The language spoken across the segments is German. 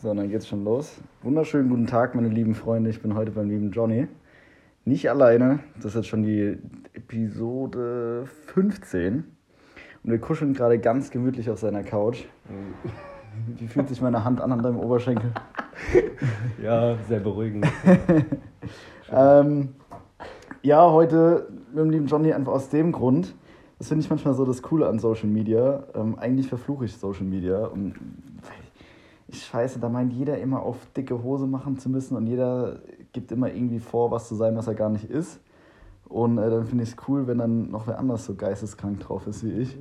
So, dann geht's schon los. Wunderschönen guten Tag, meine lieben Freunde. Ich bin heute beim lieben Johnny. Nicht alleine, das ist jetzt schon die Episode 15. Und wir kuscheln gerade ganz gemütlich auf seiner Couch. Wie fühlt sich meine Hand an an deinem Oberschenkel? Ja, sehr beruhigend. Ähm, ja, heute mit dem lieben Johnny einfach aus dem Grund. Das finde ich manchmal so das Coole an Social Media. Ähm, eigentlich verfluche ich Social Media. Und scheiße, da meint jeder immer auf dicke Hose machen zu müssen und jeder gibt immer irgendwie vor, was zu sein, was er gar nicht ist. Und äh, dann finde ich es cool, wenn dann noch wer anders so geisteskrank drauf ist wie ich.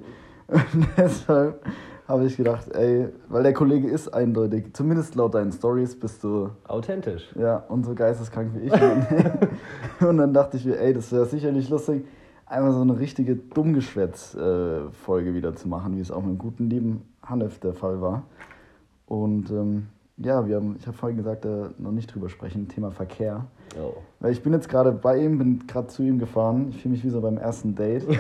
Und deshalb habe ich gedacht, ey, weil der Kollege ist eindeutig, zumindest laut deinen Stories bist du Authentisch. ja, und so geisteskrank wie ich. Und dann, dachte ich mir, ey, das wäre sicherlich lustig, einmal so eine richtige Dummgeschwätz-Folge wieder zu machen, wie es auch mit dem guten lieben Hanif der Fall war. Und ähm, ja, wir haben, ich habe vorhin gesagt, äh, noch nicht drüber sprechen, Thema Verkehr. Oh. Weil ich bin jetzt gerade bei ihm, bin gerade zu ihm gefahren. Ich fühle mich wie so beim ersten Date.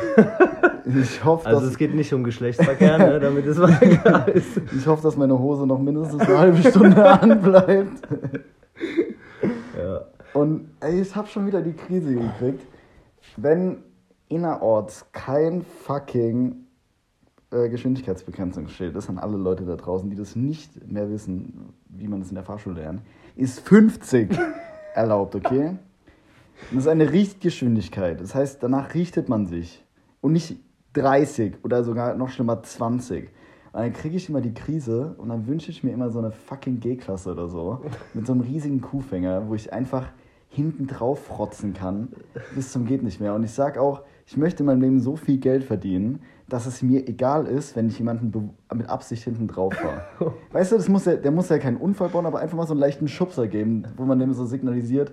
Ich hoffe, Also es geht nicht um Geschlechtsverkehr, ne, damit es mal klar ist. ich hoffe, dass meine Hose noch mindestens eine halbe Stunde anbleibt. Ja. Und ey, ich habe schon wieder die Krise gekriegt. Wenn innerorts kein fucking äh, Geschwindigkeitsbegrenzungsschild ist an alle Leute da draußen, die das nicht mehr wissen, wie man das in der Fahrschule lernt, ist 50 erlaubt, okay? Und das ist eine Richtgeschwindigkeit. Das heißt, danach richtet man sich. Und nicht 30 oder sogar noch schlimmer 20. Und dann kriege ich immer die Krise und dann wünsche ich mir immer so eine fucking G-Klasse oder so. Mit so einem riesigen Kuhfänger, wo ich einfach hinten drauf frotzen kann. Bis zum geht nicht mehr. Und ich sag auch, ich möchte in meinem Leben so viel Geld verdienen, dass es mir egal ist, wenn ich jemanden mit Absicht hinten drauf fahre. Weißt du, das muss ja, der muss ja keinen Unfall bauen, aber einfach mal so einen leichten Schubser geben, wo man dem so signalisiert,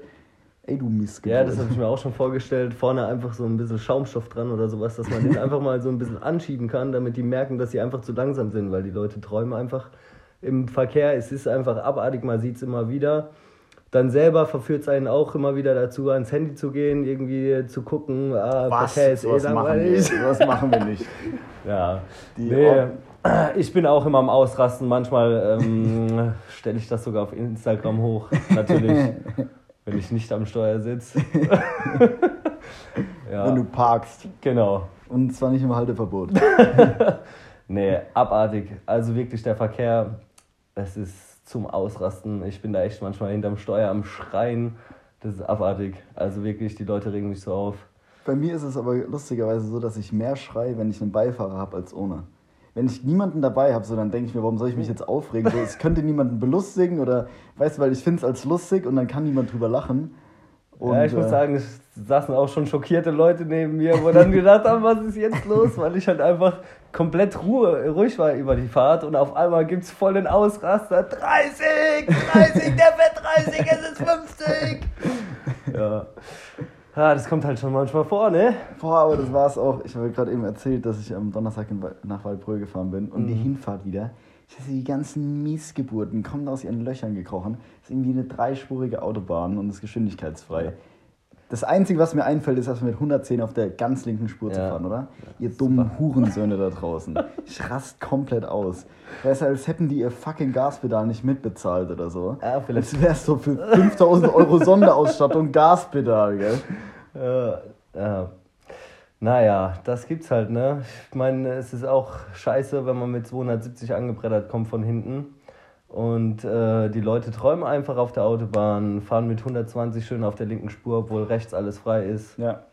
ey du Missgeburt. ja, das habe ich mir auch schon vorgestellt. Vorne einfach so ein bisschen Schaumstoff dran oder sowas, dass man den einfach mal so ein bisschen anschieben kann, damit die merken, dass sie einfach zu langsam sind, weil die Leute träumen einfach im Verkehr. Es ist einfach abartig, man sieht es immer wieder. Dann selber verführt es einen auch immer wieder dazu, ans Handy zu gehen, irgendwie zu gucken, ah, Was? Ist eh Sowas machen wir, langweilig. sowas machen wir nicht. Ja, Die nee, ich bin auch immer am Ausrasten. Manchmal ähm, stelle ich das sogar auf Instagram hoch. Natürlich, wenn ich nicht am Steuer sitze. ja, Wenn du parkst. genau. Und zwar nicht im Halteverbot. Nee, abartig. Also wirklich der Verkehr, es ist zum Ausrasten. Ich bin da echt manchmal hinterm Steuer am Schreien. Das ist abartig. Also wirklich, die Leute regen mich so auf. Bei mir ist es aber lustigerweise so, dass ich mehr schreie, wenn ich einen Beifahrer habe, als ohne. Wenn ich niemanden dabei habe, so, dann denke ich mir, warum soll ich mich jetzt aufregen? So, es könnte niemanden belustigen oder, weißt du, weil ich finde es als lustig und dann kann niemand drüber lachen. Und, ja, ich muss äh, sagen, es saßen auch schon schockierte Leute neben mir, wo dann gedacht haben, was ist jetzt los? Weil ich halt einfach komplett Ruhe, ruhig war über die Fahrt und auf einmal gibt es voll den Ausraster. 30, 30, der fährt 30, es ist 50. Ja. ja, das kommt halt schon manchmal vor, ne? Boah, aber das war es auch. Ich habe gerade eben erzählt, dass ich am Donnerstag nach Waldbröl gefahren bin und die Hinfahrt wieder. Die ganzen Missgeburten kommen aus ihren Löchern gekrochen. Das ist irgendwie eine dreispurige Autobahn und ist geschwindigkeitsfrei. Das Einzige, was mir einfällt, ist, dass wir mit 110 auf der ganz linken Spur zu Ja. fahren, oder? Ihr dummen Hurensöhne da draußen. Ich rast komplett aus. Ist, als hätten die ihr fucking Gaspedal nicht mitbezahlt oder so. Ja, vielleicht. Als wär's so für 5000 Euro Sonderausstattung Gaspedal, gell? Ja, ja. Naja, das gibt's halt, ne? Ich meine, es ist auch scheiße, wenn man mit 270 angebrettert kommt von hinten. Und äh, die Leute träumen einfach auf der Autobahn, fahren mit 120 schön auf der linken Spur, obwohl rechts alles frei ist. Ja.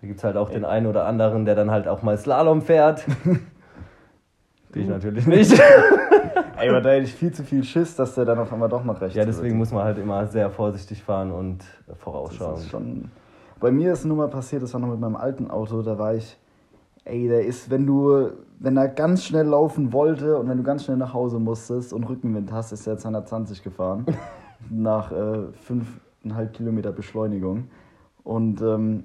Da gibt's halt auch den einen oder anderen, der dann halt auch mal Slalom fährt. ich natürlich nicht. Ey, aber da hätte ich viel zu viel Schiss, dass der dann auf einmal doch noch rechts ja, deswegen wird. muss man halt immer sehr vorsichtig fahren und Das vorausschauen. ist schon. Bei mir ist nur mal passiert, das war noch mit meinem alten Auto, da war ich. Ey, der ist, wenn du, wenn er ganz schnell laufen wollte und wenn du ganz schnell nach Hause musstest und Rückenwind hast, ist er 220 gefahren. nach äh, 5,5 Kilometer Beschleunigung. Und ähm,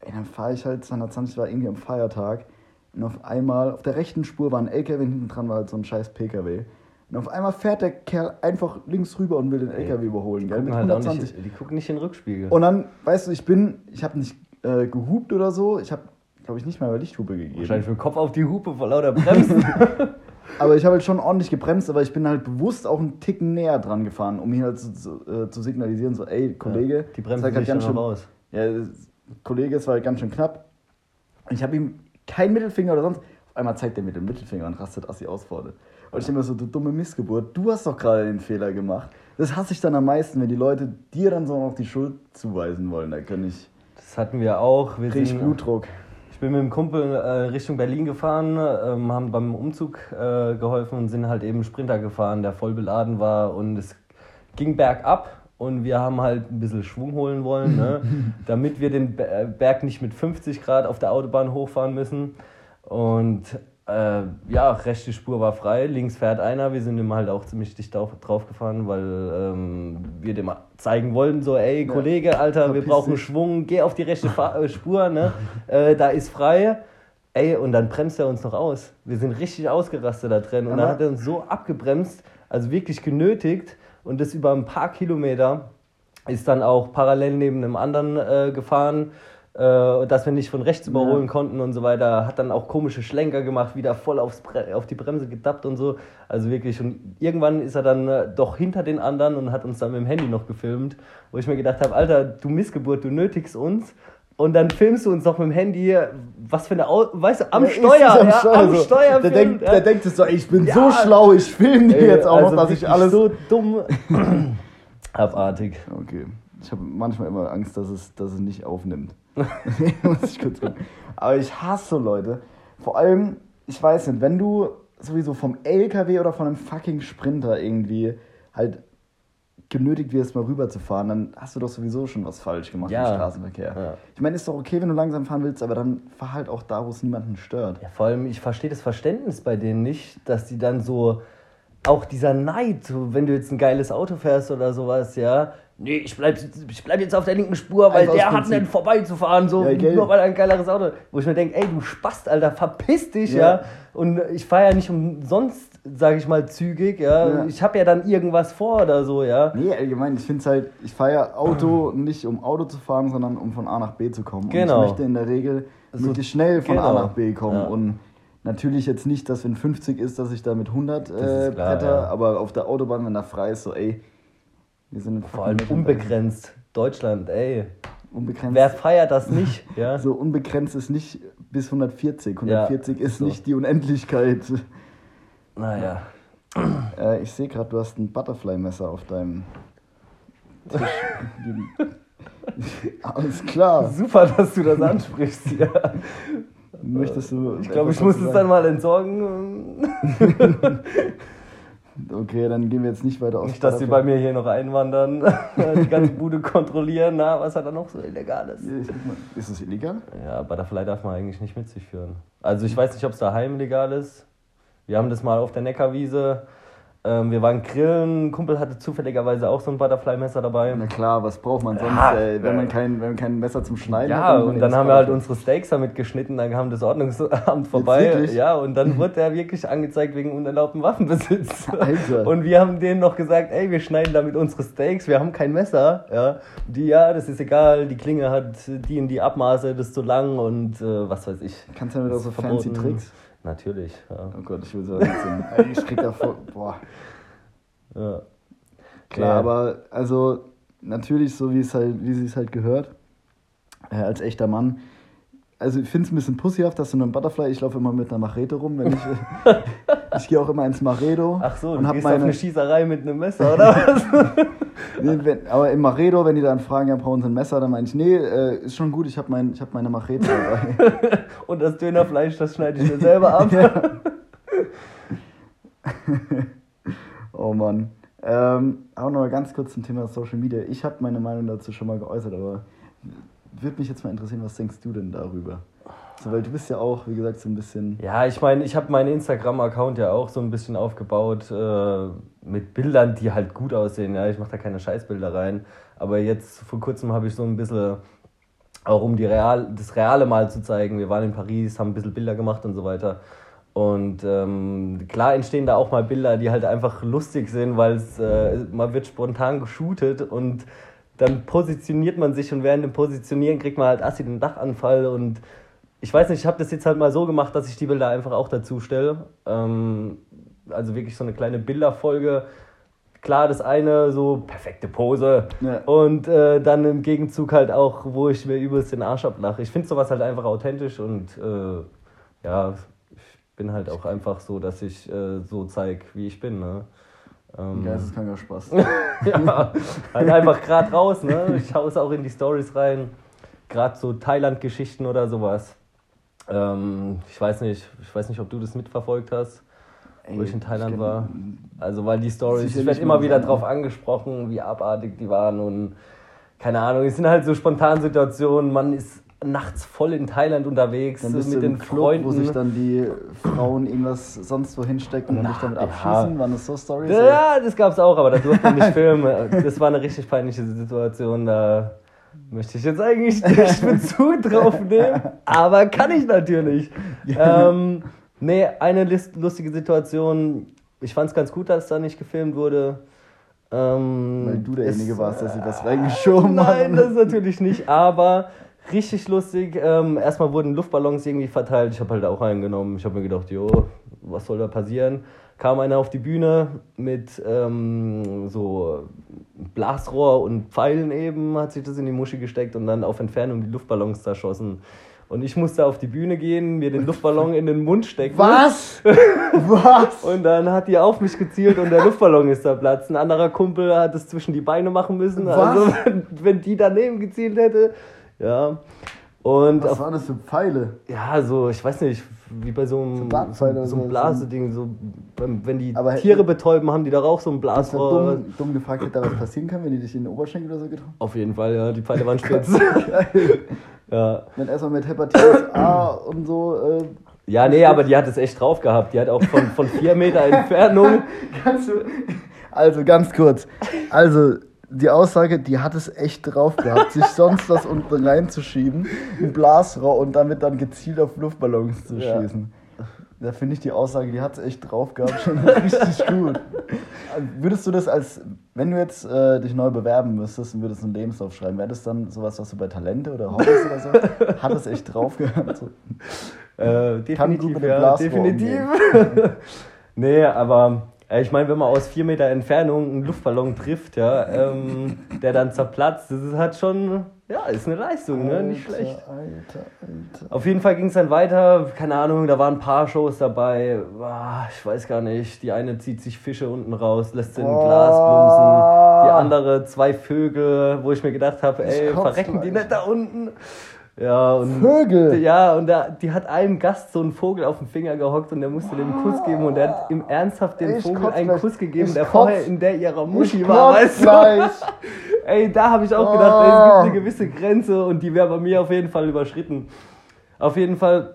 ey, dann fahre ich halt 220, war irgendwie am Feiertag. Und auf einmal, auf der rechten Spur war ein LKW, hinten dran war halt so ein scheiß PKW. Und auf einmal fährt der Kerl einfach links rüber und will den LKW überholen, gell? Gucken Mit halt auch 120. nicht, die gucken nicht in den Rückspiegel. Und dann, weißt du, ich bin, ich habe nicht äh, gehupt oder so. Ich habe, glaube ich, nicht mal über Lichthupe gegeben. Wahrscheinlich mit dem Kopf auf die Hupe vor lauter Bremsen. Aber ich habe halt schon ordentlich gebremst, aber ich bin halt bewusst auch einen Ticken näher dran gefahren, um ihn halt zu, zu, äh, zu signalisieren, so, ey, Kollege, Ja, die ist halt ganz schön raus. Ja, das- Kollege, es war halt ganz schön knapp. Ich habe ihm keinen Mittelfinger oder sonst. Auf einmal zeigt er mir den Mittelfinger und rastet Assi aus vorne. Und ich mir so, du dumme Missgeburt, du hast doch gerade den Fehler gemacht. Das hasse ich dann am meisten, wenn die Leute dir dann so noch die Schuld zuweisen wollen. Da kann ich. Das hatten wir auch. Wir Krieg ich Blutdruck. Ich bin mit dem Kumpel äh, Richtung Berlin gefahren, ähm, haben beim Umzug äh, geholfen und sind halt eben Sprinter gefahren, der voll beladen war und es ging bergab und wir haben halt ein bisschen Schwung holen wollen, ne? damit wir den äh, Berg nicht mit 50 Grad auf der Autobahn hochfahren müssen. Und äh, ja, rechte Spur war frei, links fährt einer. Wir sind ihm halt auch ziemlich dicht drauf, drauf gefahren, weil ähm, wir dem zeigen wollten, so, ey, Ja. Kollege, Alter, wir brauchen dich. Schwung, geh auf die rechte Fa äh, Spur, ne? äh, da ist frei. Ey, und dann bremst er uns noch aus. Wir sind richtig ausgerastet da drin. Und dann hat er uns so abgebremst, also wirklich genötigt. Und das über ein paar Kilometer ist dann auch parallel neben einem anderen äh, gefahren, äh, dass wir nicht von rechts überholen Ja. konnten und so weiter. Hat dann auch komische Schlenker gemacht, wieder voll aufs Bre auf die Bremse gedappt und so. Also wirklich. Und irgendwann ist er dann äh, doch hinter den anderen und hat uns dann mit dem Handy noch gefilmt, wo ich mir gedacht habe, Alter, du Missgeburt, du nötigst uns. Und dann filmst du uns noch mit dem Handy, was für eine, Au weißt du, am Ja, Steuer, am ja, Steuer am so. Steuer Der filmt, denkt, ja. der denkt so, ich bin so schlau, ich filme dir jetzt auch also noch, dass ich alles. so dumm. Abartig. Okay. Ich habe manchmal immer Angst, dass es, dass es nicht aufnimmt. Muss ich kurz gucken. Aber ich hasse Leute. Vor allem, ich weiß nicht, wenn du sowieso vom LKW oder von einem fucking Sprinter irgendwie halt genötigt wirst, mal rüberzufahren, dann hast du doch sowieso schon was falsch gemacht Ja. im Straßenverkehr. Ja. Ich meine, ist doch okay, wenn du langsam fahren willst, aber dann fahr halt auch da, wo es niemanden stört. Ja, vor allem, ich verstehe das Verständnis bei denen nicht, dass die dann so, auch dieser Neid, wenn du jetzt ein geiles Auto fährst oder sowas, ja, nee, ich bleib, ich bleib jetzt auf der linken Spur, weil Einfach der hat einen vorbeizufahren, so, Ja, nur weil er ein geileres Auto. Wo ich mir denke, ey, du Spast, Alter, verpiss dich, ja. Ja. Und ich fahre ja nicht umsonst, sage ich mal, zügig, ja. Ja. Ich habe ja dann irgendwas vor oder so, ja. Nee, allgemein, ich finde es halt, ich fahre ja Auto nicht um Auto zu fahren, sondern um von A nach B zu kommen. Genau. Und ich möchte in der Regel So- möglichst schnell von A genau. nach B kommen. Und natürlich jetzt nicht, dass wenn 50 ist, dass ich da mit 100 ist äh, klar, bretter, ja. aber auf der Autobahn, wenn da frei ist, so ey, wir sind in Vor allem unbegrenzt. Deutschland, ey. Unbegrenzt. Wer feiert das nicht, ja? so unbegrenzt ist nicht bis 140. 140 ist so. nicht die Unendlichkeit. Naja. Äh, ich sehe gerade, du hast ein Butterfly-Messer auf deinem Tisch. Alles klar. Super, dass du das ansprichst, ja. Möchtest du. Ich glaube, ich muss es dann mal entsorgen. Okay, dann gehen wir jetzt nicht weiter aus. Nicht, dass sie bei mir hier noch einwandern, die ganze Bude kontrollieren. Na, was hat er noch so Illegales? Ist das illegal? Ja, Butterfly darf man eigentlich nicht mit sich führen. Also ich weiß nicht, ob es daheim legal ist. Wir haben das mal auf der Neckarwiese. Ähm, wir waren grillen. Ein Kumpel hatte zufälligerweise auch so ein Butterfly-Messer dabei. Na klar, was braucht man sonst, Ja, äh, wenn, man kein, wenn man kein Messer zum Schneiden hat? Ja, nimmt man und dann haben wir halt unsere Steaks damit geschnitten, dann kam das Ordnungsamt vorbei. Ja, und dann wurde er wirklich angezeigt wegen unerlaubten Waffenbesitz. Alter. Und wir haben denen noch gesagt, ey, wir schneiden damit unsere Steaks, wir haben kein Messer. Ja, die, ja, das ist egal, die Klinge hat die in die Abmaße, das ist zu lang und äh, was weiß ich. Kannst du ja wieder so fancy. Tricks? Natürlich, ja. Oh Gott, ich will so nicht Ich krieg davor. Boah. ja. Klar, Ja. aber also natürlich so wie es halt, wie sie es halt gehört, äh, als echter Mann. Also ich finde es ein bisschen pussyhaft, dass du einen Butterfly, ich laufe immer mit einer Machete rum, wenn ich, ich gehe auch immer ins Maredo Ach so, und du hab gehst auf meine, eine Schießerei mit einem Messer, oder was? nee, wenn, aber im Maredo, wenn die dann fragen, ja, brauchen sie ein Messer, dann meine ich, nee, äh, ist schon gut, ich habe mein, ich hab meine Machete dabei. und das Dönerfleisch, das schneide ich mir selber ab. oh Mann. Ähm, auch noch mal ganz kurz zum Thema Social Media. Ich habe meine Meinung dazu schon mal geäußert, aber würde mich jetzt mal interessieren, was denkst du denn darüber? So, weil du bist ja auch, wie gesagt, so ein bisschen. Ja, ich meine, ich habe meinen Instagram-Account ja auch so ein bisschen aufgebaut äh, mit Bildern, die halt gut aussehen. Ja, ich mache da keine Scheißbilder rein. Aber jetzt vor kurzem habe ich so ein bisschen, auch um die Real, das Reale mal zu zeigen. Wir waren in Paris, haben ein bisschen Bilder gemacht und so weiter. Und ähm, klar entstehen da auch mal Bilder, die halt einfach lustig sind, weil äh, man wird spontan geshootet und dann positioniert man sich und während dem Positionieren kriegt man halt assi den Dachanfall und ich weiß nicht, ich habe das jetzt halt mal so gemacht, dass ich die Bilder einfach auch dazu stelle. Ähm, also wirklich so eine kleine Bilderfolge. Klar, das eine so perfekte Pose Ja. und äh, dann im Gegenzug halt auch, wo ich mir übelst den Arsch ablache. Ich finde sowas halt einfach authentisch und äh, ja, ich bin halt auch einfach so, dass ich äh, so zeige, wie ich bin. Ne? Ähm, Geisteskranker Spaß. ja, halt einfach gerade raus, ne? Ich hau es auch in die Stories rein. Gerade so Thailand-Geschichten oder sowas. Ähm, ich weiß nicht, ich weiß nicht, ob du das mitverfolgt hast, wo Ey, ich in Thailand kenn- war. Also weil die Stories, ich werde immer wieder sein, drauf ja. angesprochen, wie abartig die waren und keine Ahnung, es sind halt so spontan Situationen, man ist nachts voll in Thailand unterwegs Dann bist mit du den im Club, Freunden. wo sich dann die Frauen irgendwas sonst wo hinstecken und Na, dich damit ja. abschießen. Waren das so Stories? Ja, das gab's auch, aber da durfte man nicht filmen. Das war eine richtig peinliche Situation. Da möchte ich jetzt eigentlich nicht Bezug drauf nehmen, aber kann ich natürlich. Ähm, nee, eine lustige Situation. Ich fand es ganz gut, dass da nicht gefilmt wurde. Ähm, Weil du derjenige warst, der sich was reingeschoben hat. Nein, das natürlich nicht, aber richtig lustig. Ähm, erstmal wurden Luftballons irgendwie verteilt. Ich habe halt auch einen genommen. Ich habe mir gedacht, jo, was soll da passieren? Kam einer auf die Bühne mit ähm, so Blasrohr und Pfeilen eben, hat sich das in die Muschi gesteckt und dann auf Entfernung die Luftballons zerschossen. Und ich musste auf die Bühne gehen, mir den Luftballon in den Mund stecken. Was? Was? Und dann hat die auf mich gezielt und der Luftballon ist zerplatzt. Ein anderer Kumpel hat es zwischen die Beine machen müssen. Was? Also wenn, wenn die daneben gezielt hätte. Ja. Und Was auf, waren das für Pfeile? ja, so, ich weiß nicht, wie bei so einem, So so, einem. Blaseding, so, wenn die Aber- Tiere betäuben, haben die da auch so ein Blasrohr. dumm, dumm gefragt, hätte da was passieren können, wenn die dich in den Oberschenkel oder so getroffen Auf jeden Fall, ja, die Pfeile waren spitz. Geil. ja. Wenn erstmal mit Hepatitis A und so. Äh, ja, nee, aber die hat es echt drauf gehabt. Die hat auch von, von vier Meter Entfernung. Also ganz kurz. Also. Die Aussage, die hat es echt drauf gehabt, sich sonst was unten reinzuschieben, ein Blasrohr und damit dann gezielt auf Luftballons zu Ja. schießen. Da finde ich die Aussage, die hat es echt drauf gehabt, schon richtig gut. Würdest du das als, wenn du jetzt äh, dich neu bewerben müsstest und würdest einen Lebenslauf schreiben, wäre das dann sowas, was du bei Talente oder Hobbys oder so? Hat es echt drauf gehabt? So. Äh, Kann gut definitiv, mit dem ja, definitiv. nee, aber ich meine, wenn man aus vier Meter Entfernung einen Luftballon trifft, ja, ähm, der dann zerplatzt, das ist halt schon, ja, ist eine Leistung, ne? Nicht Alter, schlecht. Alter, Alter. Auf jeden Fall ging es dann weiter, keine Ahnung, da waren ein paar Shows dabei, ich weiß gar nicht, die eine zieht sich Fische unten raus, lässt sie in ein Glas plumpsen, die andere zwei Vögel, wo ich mir gedacht habe, ey, verrecken die nicht da unten? Ja, und Vögel? ja, und da, die hat einem Gast so einen Vogel auf den Finger gehockt und der musste dem einen Kuss geben und der hat ihm ernsthaft den Ich Vogel einen gleich. Kuss gegeben, Ich der kotz. vorher in der ihrer Muschi war, weißt du? gleich. Ey, da habe ich auch gedacht, Oh. ey, es gibt eine gewisse Grenze und die wäre bei mir auf jeden Fall überschritten. Auf jeden Fall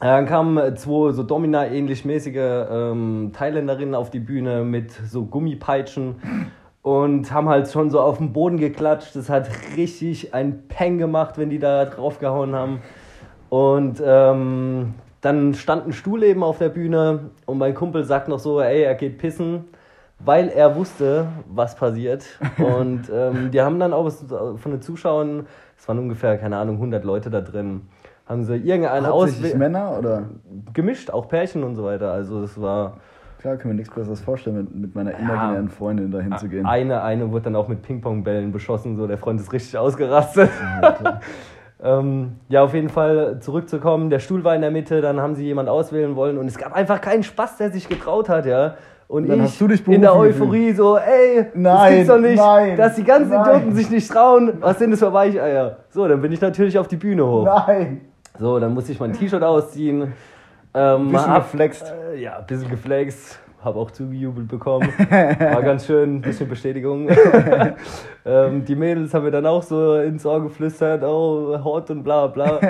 äh, dann kamen zwei so Domina-ähnlich mäßige ähm, Thailänderinnen auf die Bühne mit so Gummipeitschen und haben halt schon so auf den Boden geklatscht. Das hat richtig ein Peng gemacht, wenn die da draufgehauen haben. Und ähm, dann stand ein Stuhl eben auf der Bühne und mein Kumpel sagt noch so, ey, er geht pissen, weil er wusste, was passiert. Und ähm, die haben dann auch was von den Zuschauern, es waren ungefähr, keine Ahnung, 100 Leute da drin, haben sie irgendeinen Ausweg Männer oder? gemischt, auch Pärchen und so weiter. Also das war Klar, kann mir nichts Besseres vorstellen, mit, mit meiner Ja. imaginären Freundin dahin zu gehen. eine, eine wurde dann auch mit Ping-Pong-Bällen beschossen, so der Freund ist richtig ausgerastet. Alter. Ähm, ja, auf jeden Fall zurückzukommen. Der Stuhl war in der Mitte, dann haben sie jemand auswählen wollen und es gab einfach keinen Spaß, der sich getraut hat, ja. Und Dann ich hast du dich in der Euphorie so, ey, das Nein, gibt's doch nicht, nein, dass die ganzen nein. Idioten sich nicht trauen. Was sind das für Weicheier? So, dann bin ich natürlich auf die Bühne hoch. Nein! So, dann musste ich mein T-Shirt ausziehen. Ähm, Bisschen hab- geflext. Äh, ja, ein bisschen geflext. Habe auch zugejubelt bekommen. War ganz schön, ein bisschen Bestätigung. ähm, die Mädels haben mir dann auch so ins Ohr geflüstert, oh, hot und bla bla.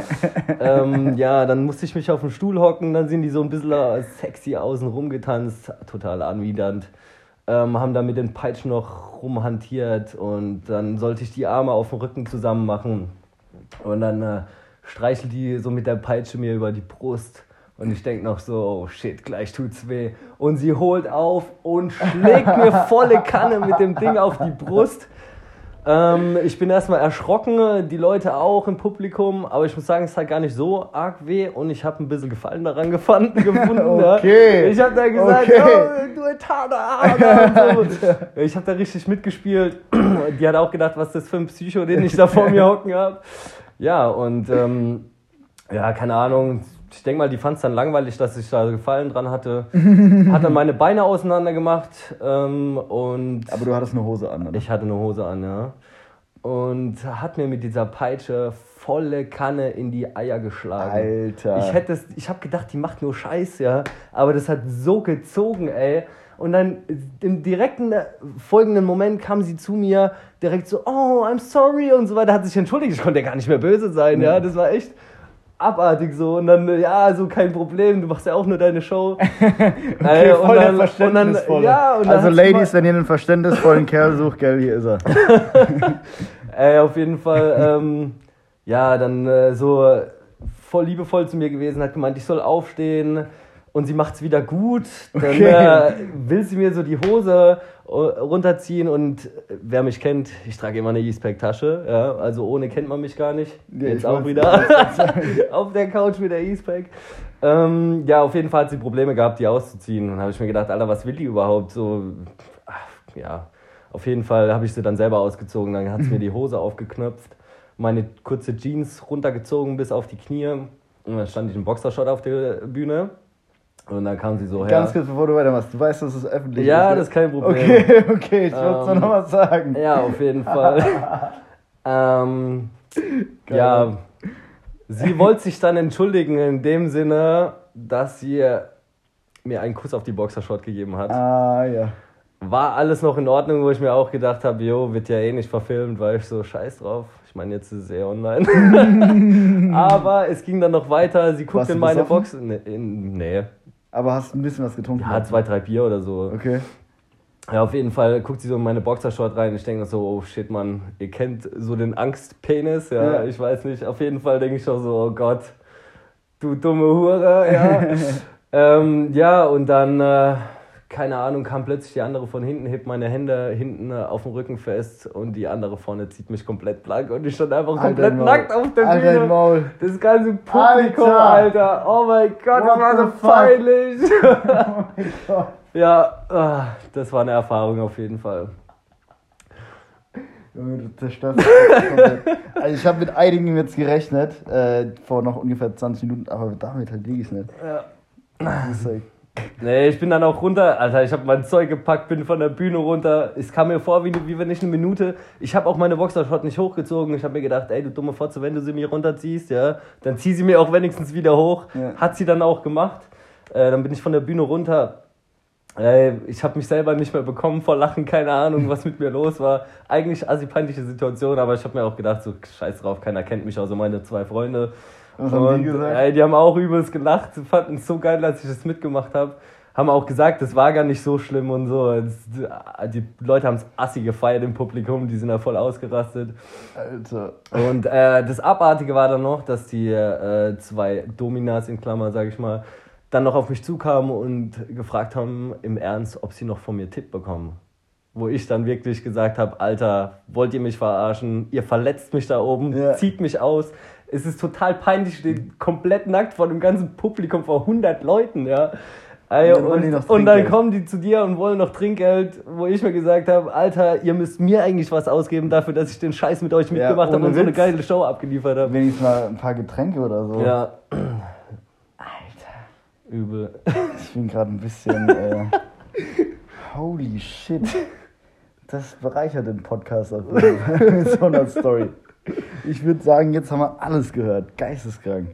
ähm, ja, dann musste ich mich auf den Stuhl hocken, dann sind die so ein bisschen sexy außen rumgetanzt, total anwidernd. Ähm, haben dann mit den Peitschen noch rumhantiert und dann sollte ich die Arme auf dem Rücken zusammen machen. Und dann äh, streichelt die so mit der Peitsche mir über die Brust. Und ich denke noch so, oh shit, gleich tut's weh. Und sie holt auf und schlägt mir volle Kanne mit dem Ding auf die Brust. Ähm, ich bin erstmal erschrocken, die Leute auch im Publikum, aber ich muss sagen, es hat gar nicht so arg weh und ich habe ein bisschen Gefallen daran gefunden. gefunden okay. ja. Ich habe da gesagt, Okay. oh, du. Und so. Ich habe da richtig mitgespielt. Die hat auch gedacht, was ist das für ein Psycho, den ich da vor mir hocken habe. Ja, und ähm, ja, keine Ahnung. Ich denke mal, die fand es dann langweilig, dass ich da Gefallen dran hatte. Hat dann meine Beine auseinander gemacht ähm, und Aber du hattest eine Hose an, oder? ich hatte eine Hose an, ja. Und hat mir mit dieser Peitsche volle Kanne in die Eier geschlagen. Alter. Ich hätte es, ich habe gedacht, die macht nur Scheiß, ja. Aber das hat so gezogen, ey. Und dann im direkten äh, folgenden Moment kam sie zu mir direkt so, oh, I'm sorry und so weiter, hat sich entschuldigt. Ich konnte ja gar nicht mehr böse sein, ja. Das war echt abartig so. Und dann, äh, ja, so kein Problem, du machst ja auch nur deine Show. Okay, Ey, voll ja, und dann also hat sie Ladies, wenn ihr einen verständnisvollen Kerl sucht, gell, hier ist er. Ey, auf jeden Fall, ähm, ja, dann äh, so voll liebevoll zu mir gewesen, hat gemeint, ich soll aufstehen und sie macht's wieder gut. Dann Okay. äh, will sie mir so die Hose äh, runterziehen und äh, wer mich kennt, ich trage immer eine E-Spec-Tasche, ja, also ohne kennt man mich gar nicht. Ja, Jetzt auch wieder auf der Couch mit der E-Spec. Ähm, ja, auf jeden Fall hat sie Probleme gehabt, die auszuziehen. Und dann habe ich mir gedacht, Alter, was will die überhaupt? So, ach, ja, auf jeden Fall habe ich sie dann selber ausgezogen. Dann hat sie mir die Hose aufgeknöpft, meine kurze Jeans runtergezogen bis auf die Knie. Und dann stand ich im Boxershot auf der Bühne. Und dann kam sie so her. Ganz kurz, bevor du weitermachst. Du weißt, dass es öffentlich Ja, ist. das ist kein Problem. Okay, okay, ich wollte es Ähm, nur noch mal sagen. Ja, auf jeden Fall. ähm, ja, sie wollte sich dann entschuldigen in dem Sinne, dass sie mir einen Kuss auf die Boxershot gegeben hat. Ah, ja. War alles noch in Ordnung, wo ich mir auch gedacht habe, jo, wird ja eh nicht verfilmt, war ich so scheiß drauf. Ich meine, jetzt ist es eh online. Aber es ging dann noch weiter. Sie guckt in meine besoffen? Box. Nee, nee. Aber hast ein bisschen was getrunken? Ja, zwei, drei Bier oder so. Okay. Ja, auf jeden Fall guckt sie so in meine Boxershort rein. Ich denke so, oh shit, Mann, ihr kennt so den Angstpenis, ja, Ja. ich weiß nicht. Auf jeden Fall denke ich schon so, oh Gott, du dumme Hure, ja. ähm, ja, und dann, äh, keine Ahnung, kam plötzlich die andere von hinten, hebt meine Hände hinten äh, auf dem Rücken fest und die andere vorne zieht mich komplett blank und ich stand einfach Alter, komplett Maul. nackt auf der Alter, Bühne. Maul. Das ganze Publikum, Alter. Alter. Oh mein Gott, What das war so fuck? peinlich. Oh mein Gott. Ja, ah, das war eine Erfahrung auf jeden Fall. Junge, du zerstörst. Also ich habe mit einigen jetzt gerechnet, äh, vor noch ungefähr 20 Minuten, aber damit halt liege ich nicht. Ja. Das ist like, Nee, ich bin dann auch runter, Alter, ich habe mein Zeug gepackt, bin von der Bühne runter. Es kam mir vor, wie, wie wenn ich eine Minute. Ich habe auch meine Boxershot nicht hochgezogen. Ich habe mir gedacht, ey, du dumme Fotze, wenn du sie mir runterziehst, ja, dann zieh sie mir auch wenigstens wieder hoch. Ja. Hat sie dann auch gemacht. Äh, dann bin ich von der Bühne runter. Ey, ich habe mich selber nicht mehr bekommen vor Lachen, keine Ahnung, was mit mir los war. Eigentlich assi Situation, aber ich habe mir auch gedacht, so scheiß drauf, keiner kennt mich, außer meine zwei Freunde. Was haben die Und, gesagt? Ey, die haben auch übelst gelacht, fanden es so geil, als ich das mitgemacht habe. Haben auch gesagt, das war gar nicht so schlimm und so. Es- Die Leute haben es assi gefeiert im Publikum, die sind da voll ausgerastet. Alter. Und äh, das Abartige war dann noch, dass die äh, zwei Dominas in Klammer, sag ich mal, dann noch auf mich zukamen und gefragt haben im Ernst, ob sie noch von mir Tipp bekommen. Wo ich dann wirklich gesagt habe, Alter, wollt ihr mich verarschen? Ihr verletzt mich da oben, Ja. zieht mich aus. Es ist total peinlich, ich stehe komplett nackt vor dem ganzen Publikum, vor 100 Leuten, ja. Ey, Und dann und, und dann kommen die zu dir und wollen noch Trinkgeld, wo ich mir gesagt habe, Alter, ihr müsst mir eigentlich was ausgeben dafür, dass ich den Scheiß mit euch mitgemacht habe ohne und so eine Witz. geile Show abgeliefert habe. Wenigstens mal ein paar Getränke oder so. Ja, Alter. übel. Ich bin gerade ein bisschen. Äh, holy shit. Das bereichert den Podcast auf jeden Fall mit so einer Story. Ich würde sagen, jetzt haben wir alles gehört. Geisteskrank.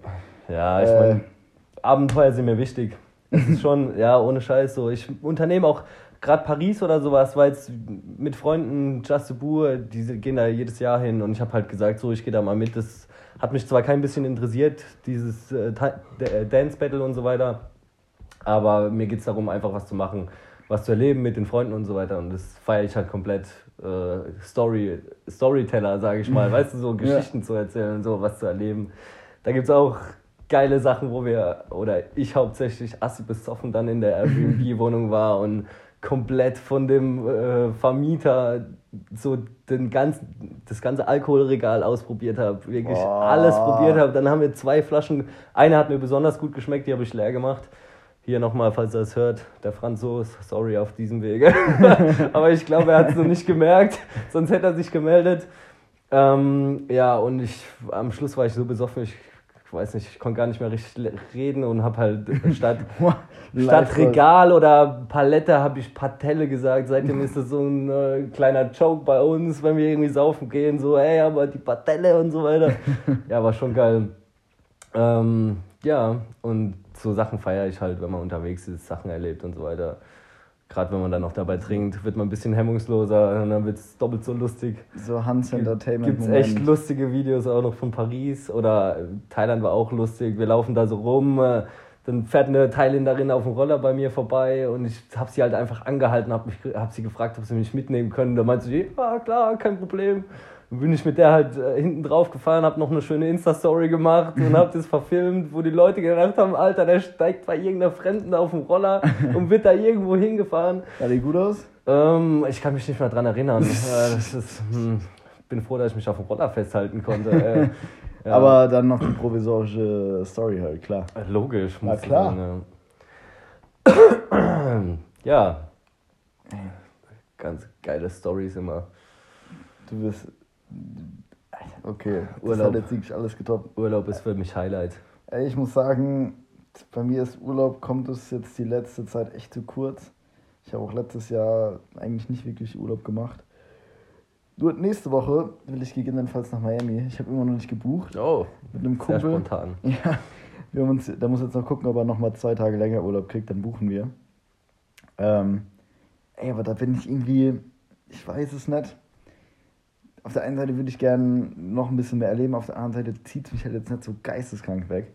Ja, ich Äh. meine, Abenteuer sind mir wichtig. Es ist schon, ja, ohne Scheiß so. Ich unternehme auch gerade Paris oder sowas, weil jetzt mit Freunden Just a Bour, die gehen da jedes Jahr hin und ich habe halt gesagt, so, ich gehe da mal mit. Das hat mich zwar kein bisschen interessiert, dieses äh, äh, Dance Battle und so weiter, aber mir geht es darum, einfach was zu machen, was zu erleben mit den Freunden und so weiter und das feiere ich halt komplett. Äh, Story, Storyteller, sage ich mal, weißt du, so Geschichten zu erzählen und so, was zu erleben. Da gibt es auch geile Sachen, wo wir, oder ich hauptsächlich assi besoffen dann in der Airbnb-Wohnung war und komplett von dem äh, Vermieter so den ganzen, das ganze Alkoholregal ausprobiert habe. Wirklich Boah. alles probiert habe. Dann haben wir zwei Flaschen. Eine hat mir besonders gut geschmeckt, die habe ich leer gemacht. Hier nochmal, falls er es hört, der Franzos, sorry auf diesem Wege. Aber ich glaube, er hat es noch nicht gemerkt, sonst hätte er sich gemeldet. Ähm, ja, und ich am Schluss war ich so besoffen, ich, weiß nicht, ich konnte gar nicht mehr richtig reden und habe halt statt, statt Regal oder Palette habe ich Patelle gesagt. Seitdem ist das so ein äh, kleiner Joke bei uns, wenn wir irgendwie saufen gehen, so, ey, aber die Patelle und so weiter. ja, war schon geil. Ähm, ja, und so Sachen feiere ich halt, wenn man unterwegs ist, Sachen erlebt und so weiter. Gerade wenn man dann noch dabei trinkt, wird man ein bisschen hemmungsloser und dann wird es doppelt so lustig. So Hans Entertainment. Gibt es echt lustige Videos auch noch von Paris oder äh, Thailand war auch lustig. Wir laufen da so rum, äh, dann fährt eine Thailänderin auf dem Roller bei mir vorbei und ich habe sie halt einfach angehalten, habe hab sie gefragt, ob sie mich mitnehmen können. Da meinte sie, ja klar, kein Problem. Dann bin ich mit der halt äh, hinten drauf gefahren, habe noch eine schöne Insta-Story gemacht und habe das verfilmt, wo die Leute gedacht haben, Alter, der steigt bei irgendeiner Fremden auf dem Roller und wird da irgendwo hingefahren. Sah die gut aus? Ähm, ich kann mich nicht mehr dran erinnern. ist, hm, bin froh, dass ich mich auf dem Roller festhalten konnte. Äh, ja. Aber dann noch die provisorische Story halt, klar. Äh, Logisch, Na muss klar. Sein, ja. ja. Ganz geile Stories immer. Du bist. Okay, das Urlaub. hat jetzt wirklich alles getoppt. Urlaub ist für mich Highlight. Ey, ich muss sagen, bei mir ist Urlaub, kommt es jetzt die letzte Zeit echt zu kurz. Ich habe auch letztes Jahr eigentlich nicht wirklich Urlaub gemacht. Nur nächste Woche will ich gegebenenfalls nach Miami. Ich habe immer noch nicht gebucht. Oh, Mit einem sehr Kumpel. spontan. Ja, wir haben uns, da muss jetzt noch gucken, ob er nochmal zwei Tage länger Urlaub kriegt, dann buchen wir. Ähm, ey, aber da bin ich irgendwie, ich weiß es nicht. Auf der einen Seite würde ich gerne noch ein bisschen mehr erleben, auf der anderen Seite zieht es mich halt jetzt nicht so geisteskrank weg.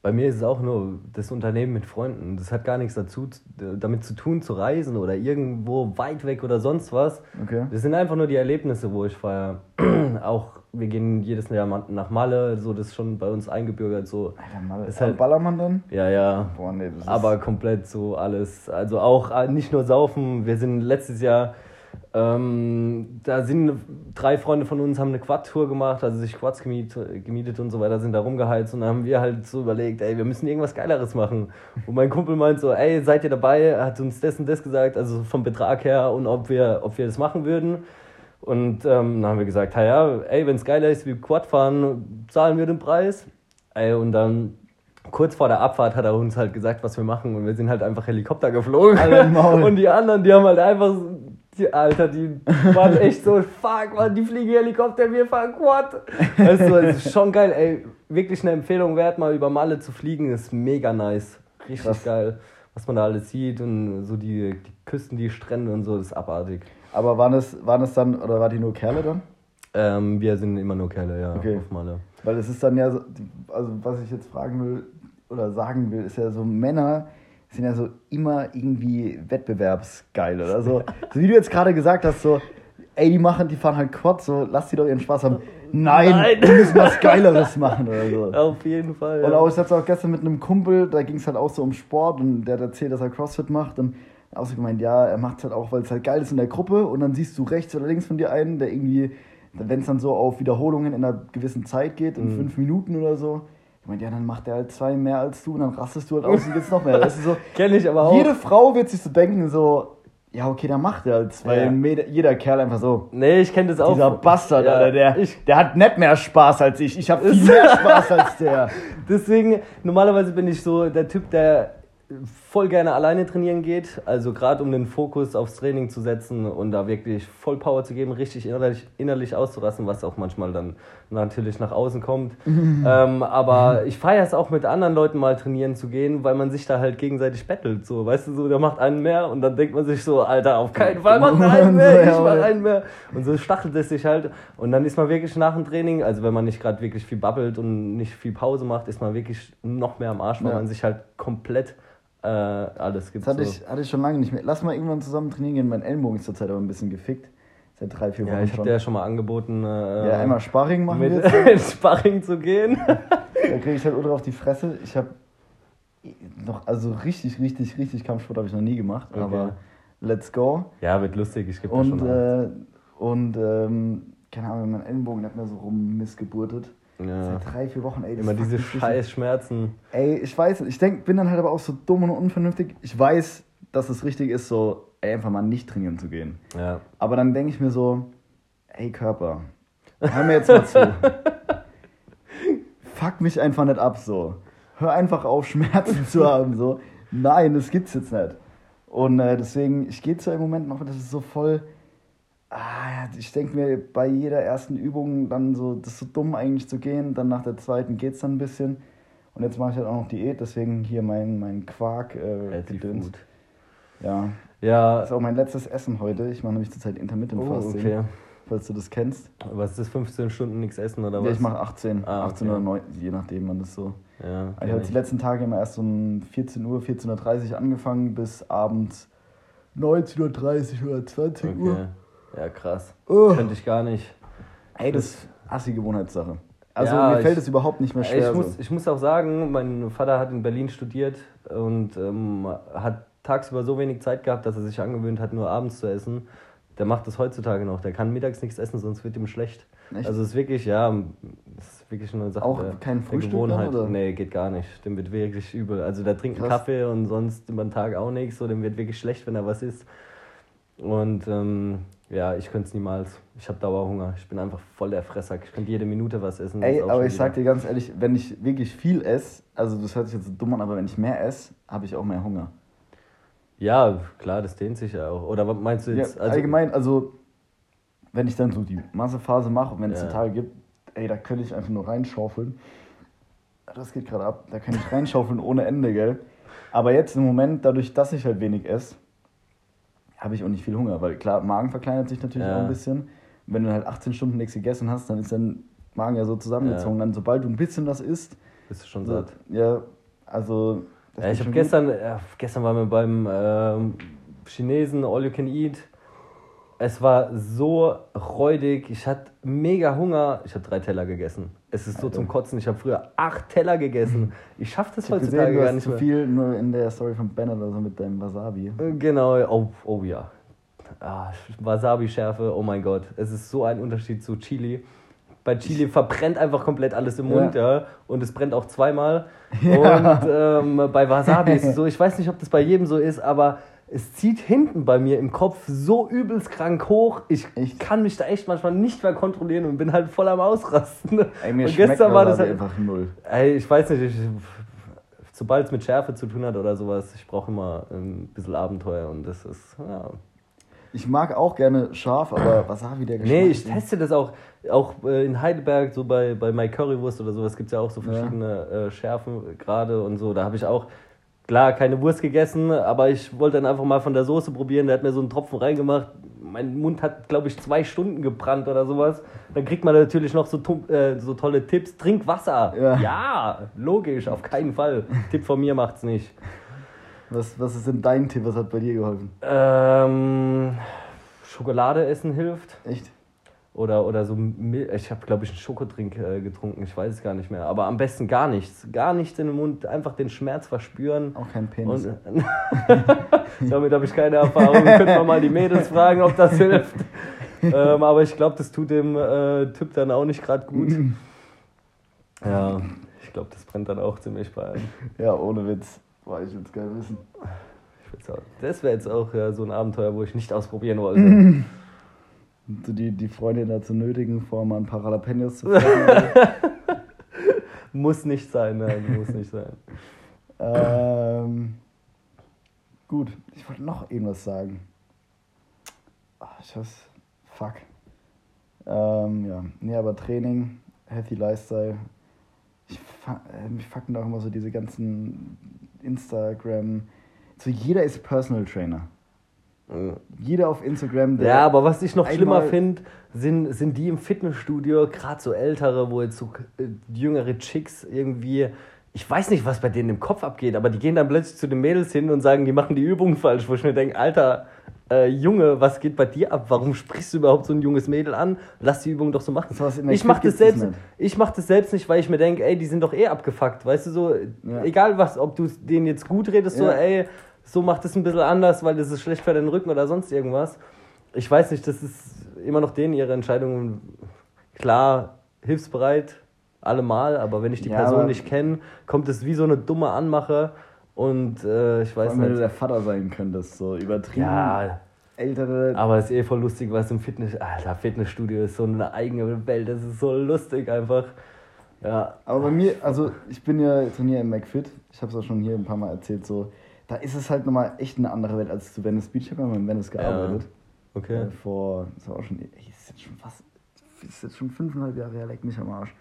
Bei mir ist es auch nur das Unternehmen mit Freunden. Das hat gar nichts dazu, damit zu tun, zu reisen oder irgendwo weit weg oder sonst was. Okay. Das sind einfach nur die Erlebnisse, wo ich feiere. auch wir gehen jedes Jahr nach Malle, so das ist schon bei uns eingebürgert. So. Alter, mal, Ist halt- Ballermann dann? Ja, ja. Boah, nee, das ist, Aber komplett so alles. Also auch äh, nicht nur saufen. Wir sind letztes Jahr, ähm, da sind drei Freunde von uns, haben eine Quad-Tour gemacht, also sich Quads gemietet, gemietet und so weiter, sind da rumgeheizt und dann haben wir halt so überlegt, ey, wir müssen irgendwas Geileres machen. Und mein Kumpel meint so, ey, seid ihr dabei? Er hat uns das und das gesagt, also vom Betrag her und ob wir, ob wir das machen würden. Und ähm, dann haben wir gesagt, ja, ey, wenn es geiler ist wie Quad fahren, zahlen wir den Preis. Ey, und dann kurz vor der Abfahrt hat er uns halt gesagt, was wir machen. Und wir sind halt einfach Helikopter geflogen. Und die anderen, die haben halt einfach, die, Alter, die waren echt so, fuck, man, die fliegen Helikopter, wir fahren Quad. Also, es ist schon geil, ey. Wirklich eine Empfehlung wert, mal über Malle zu fliegen, ist mega nice. Richtig Krass. geil. Was man da alles sieht und so die, die Küsten, die Strände und so, das ist abartig. aber waren es, waren es dann, oder war die nur Kerle dann? Ähm, wir sind immer nur Kerle, ja, Okay. auf Malle. Weil es ist dann ja so, also was ich jetzt fragen will oder sagen will, ist ja so, Männer sind ja so immer irgendwie wettbewerbsgeil oder so. so wie du jetzt gerade gesagt hast, so, ey, die machen, die fahren halt Quad, so, lass die doch ihren Spaß haben. Nein, Nein. wir müssen was Geileres machen oder so. Auf jeden Fall. Und ja. auch, ich hatte auch gestern mit einem Kumpel, da ging es halt auch so um Sport und der hat erzählt, dass er Crossfit macht und auch so gemeint, ja, er macht es halt auch, weil es halt geil ist in der Gruppe und dann siehst du rechts oder links von dir einen, der irgendwie, wenn es dann so auf Wiederholungen in einer gewissen Zeit geht, in Mhm. fünf Minuten oder so, ich meine, ja, dann macht er halt zwei mehr als du und dann rastest du halt aus und geht's noch mehr. Das ist so, Kenn ich aber auch. jede Frau wird sich so denken, so, ja, okay, dann macht er halt zwei. Ja. Jeder, Kerl einfach so, Nee, ich kenne das auch. dieser Bastard, Ja, Alter, der, Ich, der hat nicht mehr Spaß als ich. Ich habe viel mehr Spaß als der. deswegen, normalerweise bin ich so der Typ, der voll gerne alleine trainieren geht. Also gerade um den Fokus aufs Training zu setzen und da wirklich voll Power zu geben, richtig innerlich, innerlich auszurasten, was auch manchmal dann natürlich nach außen kommt. ähm, aber ich feiere es auch mit anderen Leuten mal trainieren zu gehen, weil man sich da halt gegenseitig bettelt. So, weißt du, so, der macht einen mehr und dann denkt man sich so, Alter, auf keinen Fall macht er einen mehr, ich mach einen mehr. Und so stachelt es sich halt. Und dann ist man wirklich nach dem Training, also wenn man nicht gerade wirklich viel babbelt und nicht viel Pause macht, ist man wirklich noch mehr am Arsch, weil Ja. man sich halt komplett äh, alles gibt. Das hatte so. ich, hatte ich schon lange nicht mehr. Lass mal irgendwann zusammen trainieren gehen. Mein Ellenbogen ist zurzeit aber ein bisschen gefickt. Seit drei, vier Wochen ja, ich habe dir ja schon mal angeboten, äh, ja, einmal Sparring machen mit jetzt. Sparring zu gehen. Da kriege ich halt ultra auf die Fresse. Ich habe noch, also richtig, richtig, richtig Kampfsport habe ich noch nie gemacht. Okay. Aber let's go. ja, wird lustig, ich gebe Und schon äh, Und, ähm, keine Ahnung, mein Ellenbogen hat mir so rum missgeburtet. Ja. Seit drei, vier Wochen, ey. Immer diese scheiß Schmerzen. Ey, ich weiß, ich denk, bin dann halt aber auch so dumm und unvernünftig. Ich weiß, dass es richtig ist, so ey, einfach mal nicht trainieren zu gehen. Ja. Aber dann denke ich mir so, ey Körper, hör mir jetzt mal zu. Fuck mich einfach nicht ab so. Hör einfach auf, Schmerzen zu haben. So. Nein, das gibt's jetzt nicht. Und äh, deswegen, ich gehe zwar im Moment noch, das ist so voll. Ah, ich denke mir bei jeder ersten Übung dann so, das ist so dumm eigentlich zu gehen. Dann nach der zweiten geht's dann ein bisschen. Und jetzt mache ich halt auch noch Diät, deswegen hier mein, mein Quark äh, Relativ gut. Ja, Ja. das ist auch mein letztes Essen heute. Ich mache nämlich zurzeit Intermittent Oh, Fasting, okay. falls du das kennst. Was ist das? 15 Stunden nichts essen oder was? Ja, ich mache 18, Ah, 18 okay. oder 9, je nachdem, man das so. Ja, Ich habe die letzten Tage immer erst um 14 Uhr, 14.30 Uhr angefangen bis abends 19.30 Uhr oder 20 Uhr. okay. Ja, krass. Oh. Könnte ich gar nicht. Ey, das ist assi Gewohnheitssache. Also Ja, mir fällt es überhaupt nicht mehr schwer. ich, muss, so. ich muss auch sagen, mein Vater hat in Berlin studiert und ähm, hat tagsüber so wenig Zeit gehabt, dass er sich angewöhnt hat, nur abends zu essen. Der macht das heutzutage noch. Der kann mittags nichts essen, sonst wird ihm schlecht. Echt? Also es ist wirklich, ja, es ist wirklich eine Sache Auch der, kein der Frühstück Gewohnheit. dann, oder? Nee, geht gar nicht. Dem wird wirklich übel. Also der trinkt Krass. Kaffee und sonst über den Tag auch nichts. So, dem wird wirklich schlecht, wenn er was isst. Und ähm, ja, ich könnte es niemals. Ich habe Dauerhunger. Ich bin einfach voll der Fresser. Ich könnte jede Minute was essen. Ey, aber ich wieder- sag dir ganz ehrlich, wenn ich wirklich viel esse, also das hört sich jetzt so dumm an, aber wenn ich mehr esse, habe ich auch mehr Hunger. Ja, klar, das dehnt sich ja auch. Oder was meinst du jetzt? ja, allgemein, also wenn ich dann so die Massephase mache und wenn es Ja. Tage gibt, ey, da könnte ich einfach nur reinschaufeln. Das geht gerade ab. Da kann ich reinschaufeln ohne Ende, gell? Aber jetzt im Moment, dadurch, dass ich halt wenig esse, habe ich auch nicht viel Hunger. Weil klar, Magen verkleinert sich natürlich Ja. auch ein bisschen. Und wenn du halt 18 Stunden nichts gegessen hast, dann ist dein Magen ja so zusammengezogen. Dann, sobald du ein bisschen was isst, Bist du schon so, satt? ja, also. Ja, geht ich habe gestern, äh, gestern waren wir beim ähm, Chinesen All You Can Eat. Es war so räudig. Ich hatte mega Hunger. Ich habe drei Teller gegessen. Es ist so Alter. zum Kotzen. Ich habe früher acht Teller gegessen. Ich schaffe das Ich heutzutage gesehen, du gar nicht zu mehr. viel nur in der Story von Ben oder so mit deinem Wasabi. Äh, Genau, oh, oh ja. Ah, Wasabi-Schärfe, oh mein Gott. Es ist so ein Unterschied zu Chili. Bei Chili verbrennt einfach komplett alles im Mund, ja. Und es brennt auch zweimal. Und ähm, bei Wasabi ist es so, ich weiß nicht, ob das bei jedem so ist, aber es zieht hinten bei mir im Kopf so übelst krank hoch. Ich Echt? kann mich da echt manchmal nicht mehr kontrollieren und bin halt voll am Ausrasten. Ey, mir und gestern war das halt, einfach null. Ey, ich weiß nicht, ich, sobald es mit Schärfe zu tun hat oder sowas, ich brauche immer ein bisschen Abenteuer und das ist, ja. Ich mag auch gerne scharf, aber Wasabi, der Geschmack. Nee, ich teste das auch, auch äh, in Heidelberg, so bei, bei My Currywurst oder sowas, gibt es ja auch so Ja. verschiedene äh, Schärfen gerade und so. Da habe ich auch, klar, keine Wurst gegessen, aber ich wollte dann einfach mal von der Soße probieren. Der hat mir so einen Tropfen reingemacht. Mein Mund hat, glaube ich, zwei Stunden gebrannt oder sowas. Dann kriegt man natürlich noch so, äh, so tolle Tipps. Trink Wasser. Ja. ja, logisch, auf keinen Fall. Tipp von mir macht's nicht. Was, was ist denn dein Tipp? Was hat bei dir geholfen? Ähm, Schokolade essen hilft. Echt? Oder, oder so, Mil ich habe, glaube ich, einen Schokotrink äh, getrunken, ich weiß es gar nicht mehr. Aber am besten gar nichts. Gar nichts in den Mund, einfach den Schmerz verspüren. Auch kein Penis. Und, damit habe ich keine Erfahrung. Könnte man mal die Mädels fragen, ob das hilft. ähm, aber ich glaube, das tut dem äh, Typ dann auch nicht gerade gut. Ja, ich glaube, das brennt dann auch ziemlich bei einem. ja, ohne Witz. Boah, ich will's geil wissen. Auch- Das wäre jetzt auch ja, so ein Abenteuer, wo ich nicht ausprobieren wollte. So die, die Freundin dazu nötigen, vorher mal ein paar Jalapenos zu fressen. muss nicht sein, nein, muss nicht sein. ähm, gut, ich wollte noch irgendwas sagen. Ach, ich weiß. Fuck. Ähm, ja. Nee, aber Training, Healthy Lifestyle. Ich fa äh, mich fucken da auch immer so diese ganzen Instagram. So jeder ist Personal Trainer. Jeder auf Instagram, der. Ja, aber was ich noch schlimmer finde, sind, sind die im Fitnessstudio, gerade so ältere, wo jetzt so äh, jüngere Chicks irgendwie, ich weiß nicht, was bei denen im Kopf abgeht, aber die gehen dann plötzlich zu den Mädels hin und sagen, die machen die Übungen falsch, wo ich mir denke, Alter, äh, Junge, was geht bei dir ab? Warum sprichst du überhaupt so ein junges Mädel an? Lass die Übung doch so machen. Der Ich mach das selbst, nicht. ich mach das selbst nicht, weil ich mir denke, ey, die sind doch eh abgefuckt, weißt du so, Ja. egal was, ob du denen jetzt gut redest, so, Ja. ey, so macht es ein bisschen anders, weil das ist schlecht für deinen Rücken oder sonst irgendwas. Ich weiß nicht, das ist immer noch denen ihre Entscheidungen klar hilfsbereit, allemal, aber wenn ich die Ja, Person nicht kenne, kommt es wie so eine dumme Anmache und äh, ich Vor weiß allem, wenn du nicht. der Vater sein könntest, so übertrieben. Ja, Ältere. aber es ist eh voll lustig, weil es im Fitness, Alter, Fitnessstudio ist so eine eigene Welt, das ist so lustig einfach. Ja, Aber bei mir, also ich bin ja trainiere im McFit. Ich habe es auch schon hier ein paar Mal erzählt. So, da ist es halt nochmal echt eine andere Welt als zu Venice Beach. Ich habe ja mal in Venice gearbeitet. okay. Äh, vor, das war auch schon, ey, ist jetzt schon fast, ist jetzt schon fünfeinhalb Jahre her, leck mich am Arsch.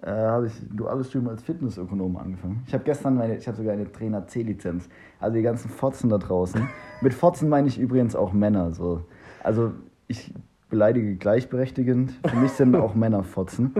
Äh, habe ich ein duales Studium als Fitnessökonom angefangen. Ich habe gestern meine, ich habe sogar eine Trainer C-Lizenz. Also die ganzen Fotzen da draußen. Mit Fotzen meine ich übrigens auch Männer. So. Also ich beleidige gleichberechtigend. Für mich sind auch Männer Fotzen.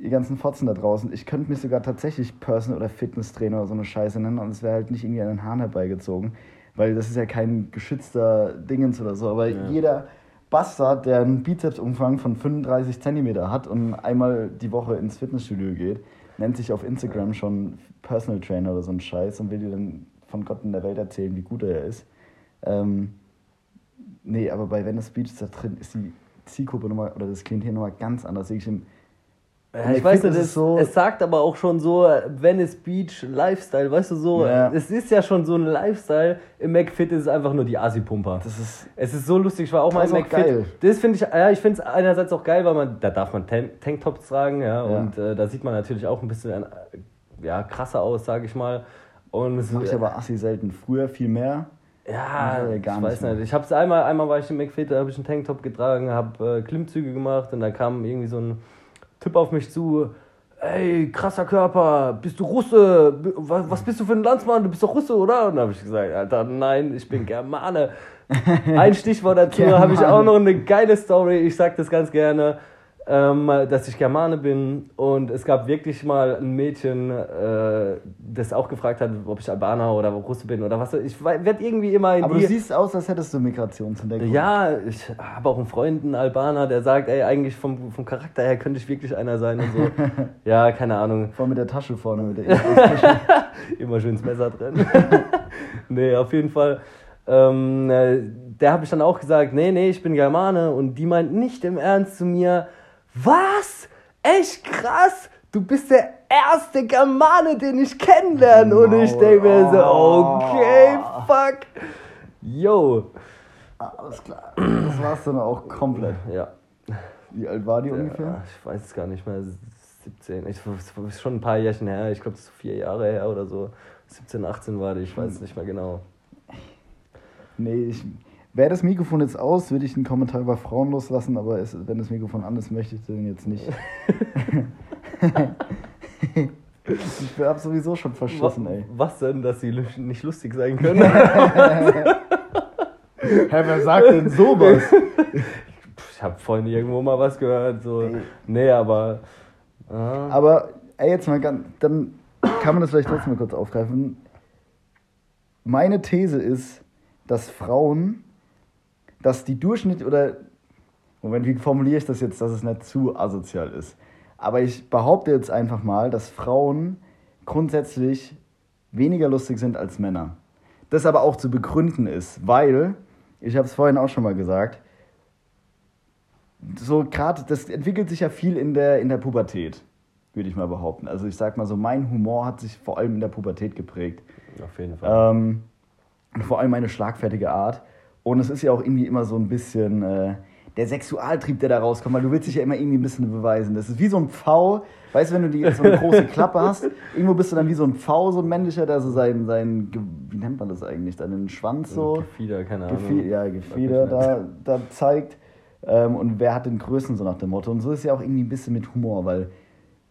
Die ganzen Fotzen da draußen. Ich könnte mich sogar tatsächlich Personal- oder Fitnesstrainer oder so eine Scheiße nennen und es wäre halt nicht irgendwie an den Haaren herbeigezogen. Weil das ist ja kein geschützter Dingens oder so. Aber Ja. jeder Bastard, der einen Bizepsumfang von 35 Zentimeter hat und einmal die Woche ins Fitnessstudio geht, nennt sich auf Instagram schon Personal Trainer oder so ein Scheiß und will dir dann von Gott in der Welt erzählen, wie gut er ist. Ähm, nee, aber bei Venice Beach da drin ist die Zielgruppe nochmal, oder das Klientel nochmal ganz anders. Wirklich im, Ja, ich ich weiß nicht, es, so- es sagt aber auch schon so Venice Beach Lifestyle, weißt du so, Ja. es ist ja schon so ein Lifestyle. Im McFit ist es einfach nur die Asi-Pumper. das ist, Es ist so lustig, ich war auch mal im McFit. Das finde ich, ja, ich finde es einerseits auch geil, weil man, da darf man Tan- Tanktops tragen, ja, Ja. und äh, da sieht man natürlich auch ein bisschen äh, ja, krasser aus, sage ich mal. Und das mache ich aber assi selten. Früher viel mehr. ja, ich gar weiß nicht mehr. nicht. Ich habe es einmal, einmal war ich im McFit, da habe ich einen Tanktop getragen, habe äh, Klimmzüge gemacht und da kam irgendwie so ein Typ auf mich zu. Ey, krasser Körper, bist du Russe? Was, was bist du für ein Landsmann? Du bist doch Russe, oder? Und dann habe ich gesagt, Alter, nein, ich bin Germane. Ein Stichwort dazu habe ich auch noch eine geile Story. Ich sage das ganz gerne, ähm, dass ich Germane bin. Und es gab wirklich mal ein Mädchen, äh, das auch gefragt hat, ob ich Albaner oder Russe bin oder was. Ich werde irgendwie immer in Aber du siehst aus, als hättest du Migrationshintergrund. Ja, ich habe auch einen Freund, einen Albaner, der sagt, ey, eigentlich vom, vom Charakter her könnte ich wirklich einer sein und so. ja, keine Ahnung. Vor allem mit der Tasche vorne. Mit der Tasche. Immer schön das Messer drin. nee, auf jeden Fall. Ähm, äh, der habe ich dann auch gesagt, nee, nee, ich bin Germane. Und die meint nicht im Ernst zu mir, was? Echt krass? Du bist der erste Germane, den ich kennenlerne. Und ich denke mir so, Oh. okay, fuck. Yo. Alles klar. Das war's dann auch komplett. Ja. Wie alt war die Ja, ungefähr? ich weiß es gar nicht mehr. 17. Ich, das ist schon ein paar Jährchen her. Ich glaube, das ist vier Jahre her oder so. 17, 18 war die. Ich weiß es nicht mehr genau. Nee, ich. Wäre das Mikrofon jetzt aus, würde ich einen Kommentar über Frauen loslassen, aber es, wenn das Mikrofon an ist, möchte ich den jetzt nicht. ich habe sowieso schon verschissen, ey. Was denn, dass sie nicht lustig sein können? Hä, wer sagt denn sowas? ich habe vorhin irgendwo mal was gehört. So. Ey. Nee, aber. ah, Aber, ey, jetzt mal ganz. Dann kann man das vielleicht trotzdem mal kurz aufgreifen. Meine These ist, dass Frauen, dass die Durchschnitt oder. Moment, wie formuliere ich das jetzt, dass es nicht zu asozial ist? Aber ich behaupte jetzt einfach mal, dass Frauen grundsätzlich weniger lustig sind als Männer. Das aber auch zu begründen ist, weil, ich habe es vorhin auch schon mal gesagt, so gerade, das entwickelt sich ja viel in der, in der Pubertät, würde ich mal behaupten. Also ich sag mal so, mein Humor hat sich vor allem in der Pubertät geprägt. auf jeden Fall. Ähm, und vor allem meine schlagfertige Art. Und es ist ja auch irgendwie immer so ein bisschen äh, der Sexualtrieb, der da rauskommt, weil du willst dich ja immer irgendwie ein bisschen beweisen. Das ist wie so ein Pfau, weißt du, wenn du die, so eine große Klappe hast, irgendwo bist du dann wie so ein Pfau, so ein männlicher, der so sein, sein wie nennt man das eigentlich, deinen Schwanz so, Gefieder, keine Ahnung. Gefieder, ja, Gefieder da, da zeigt. Ähm, und wer hat den Größten so nach dem Motto. Und so ist ja auch irgendwie ein bisschen mit Humor, weil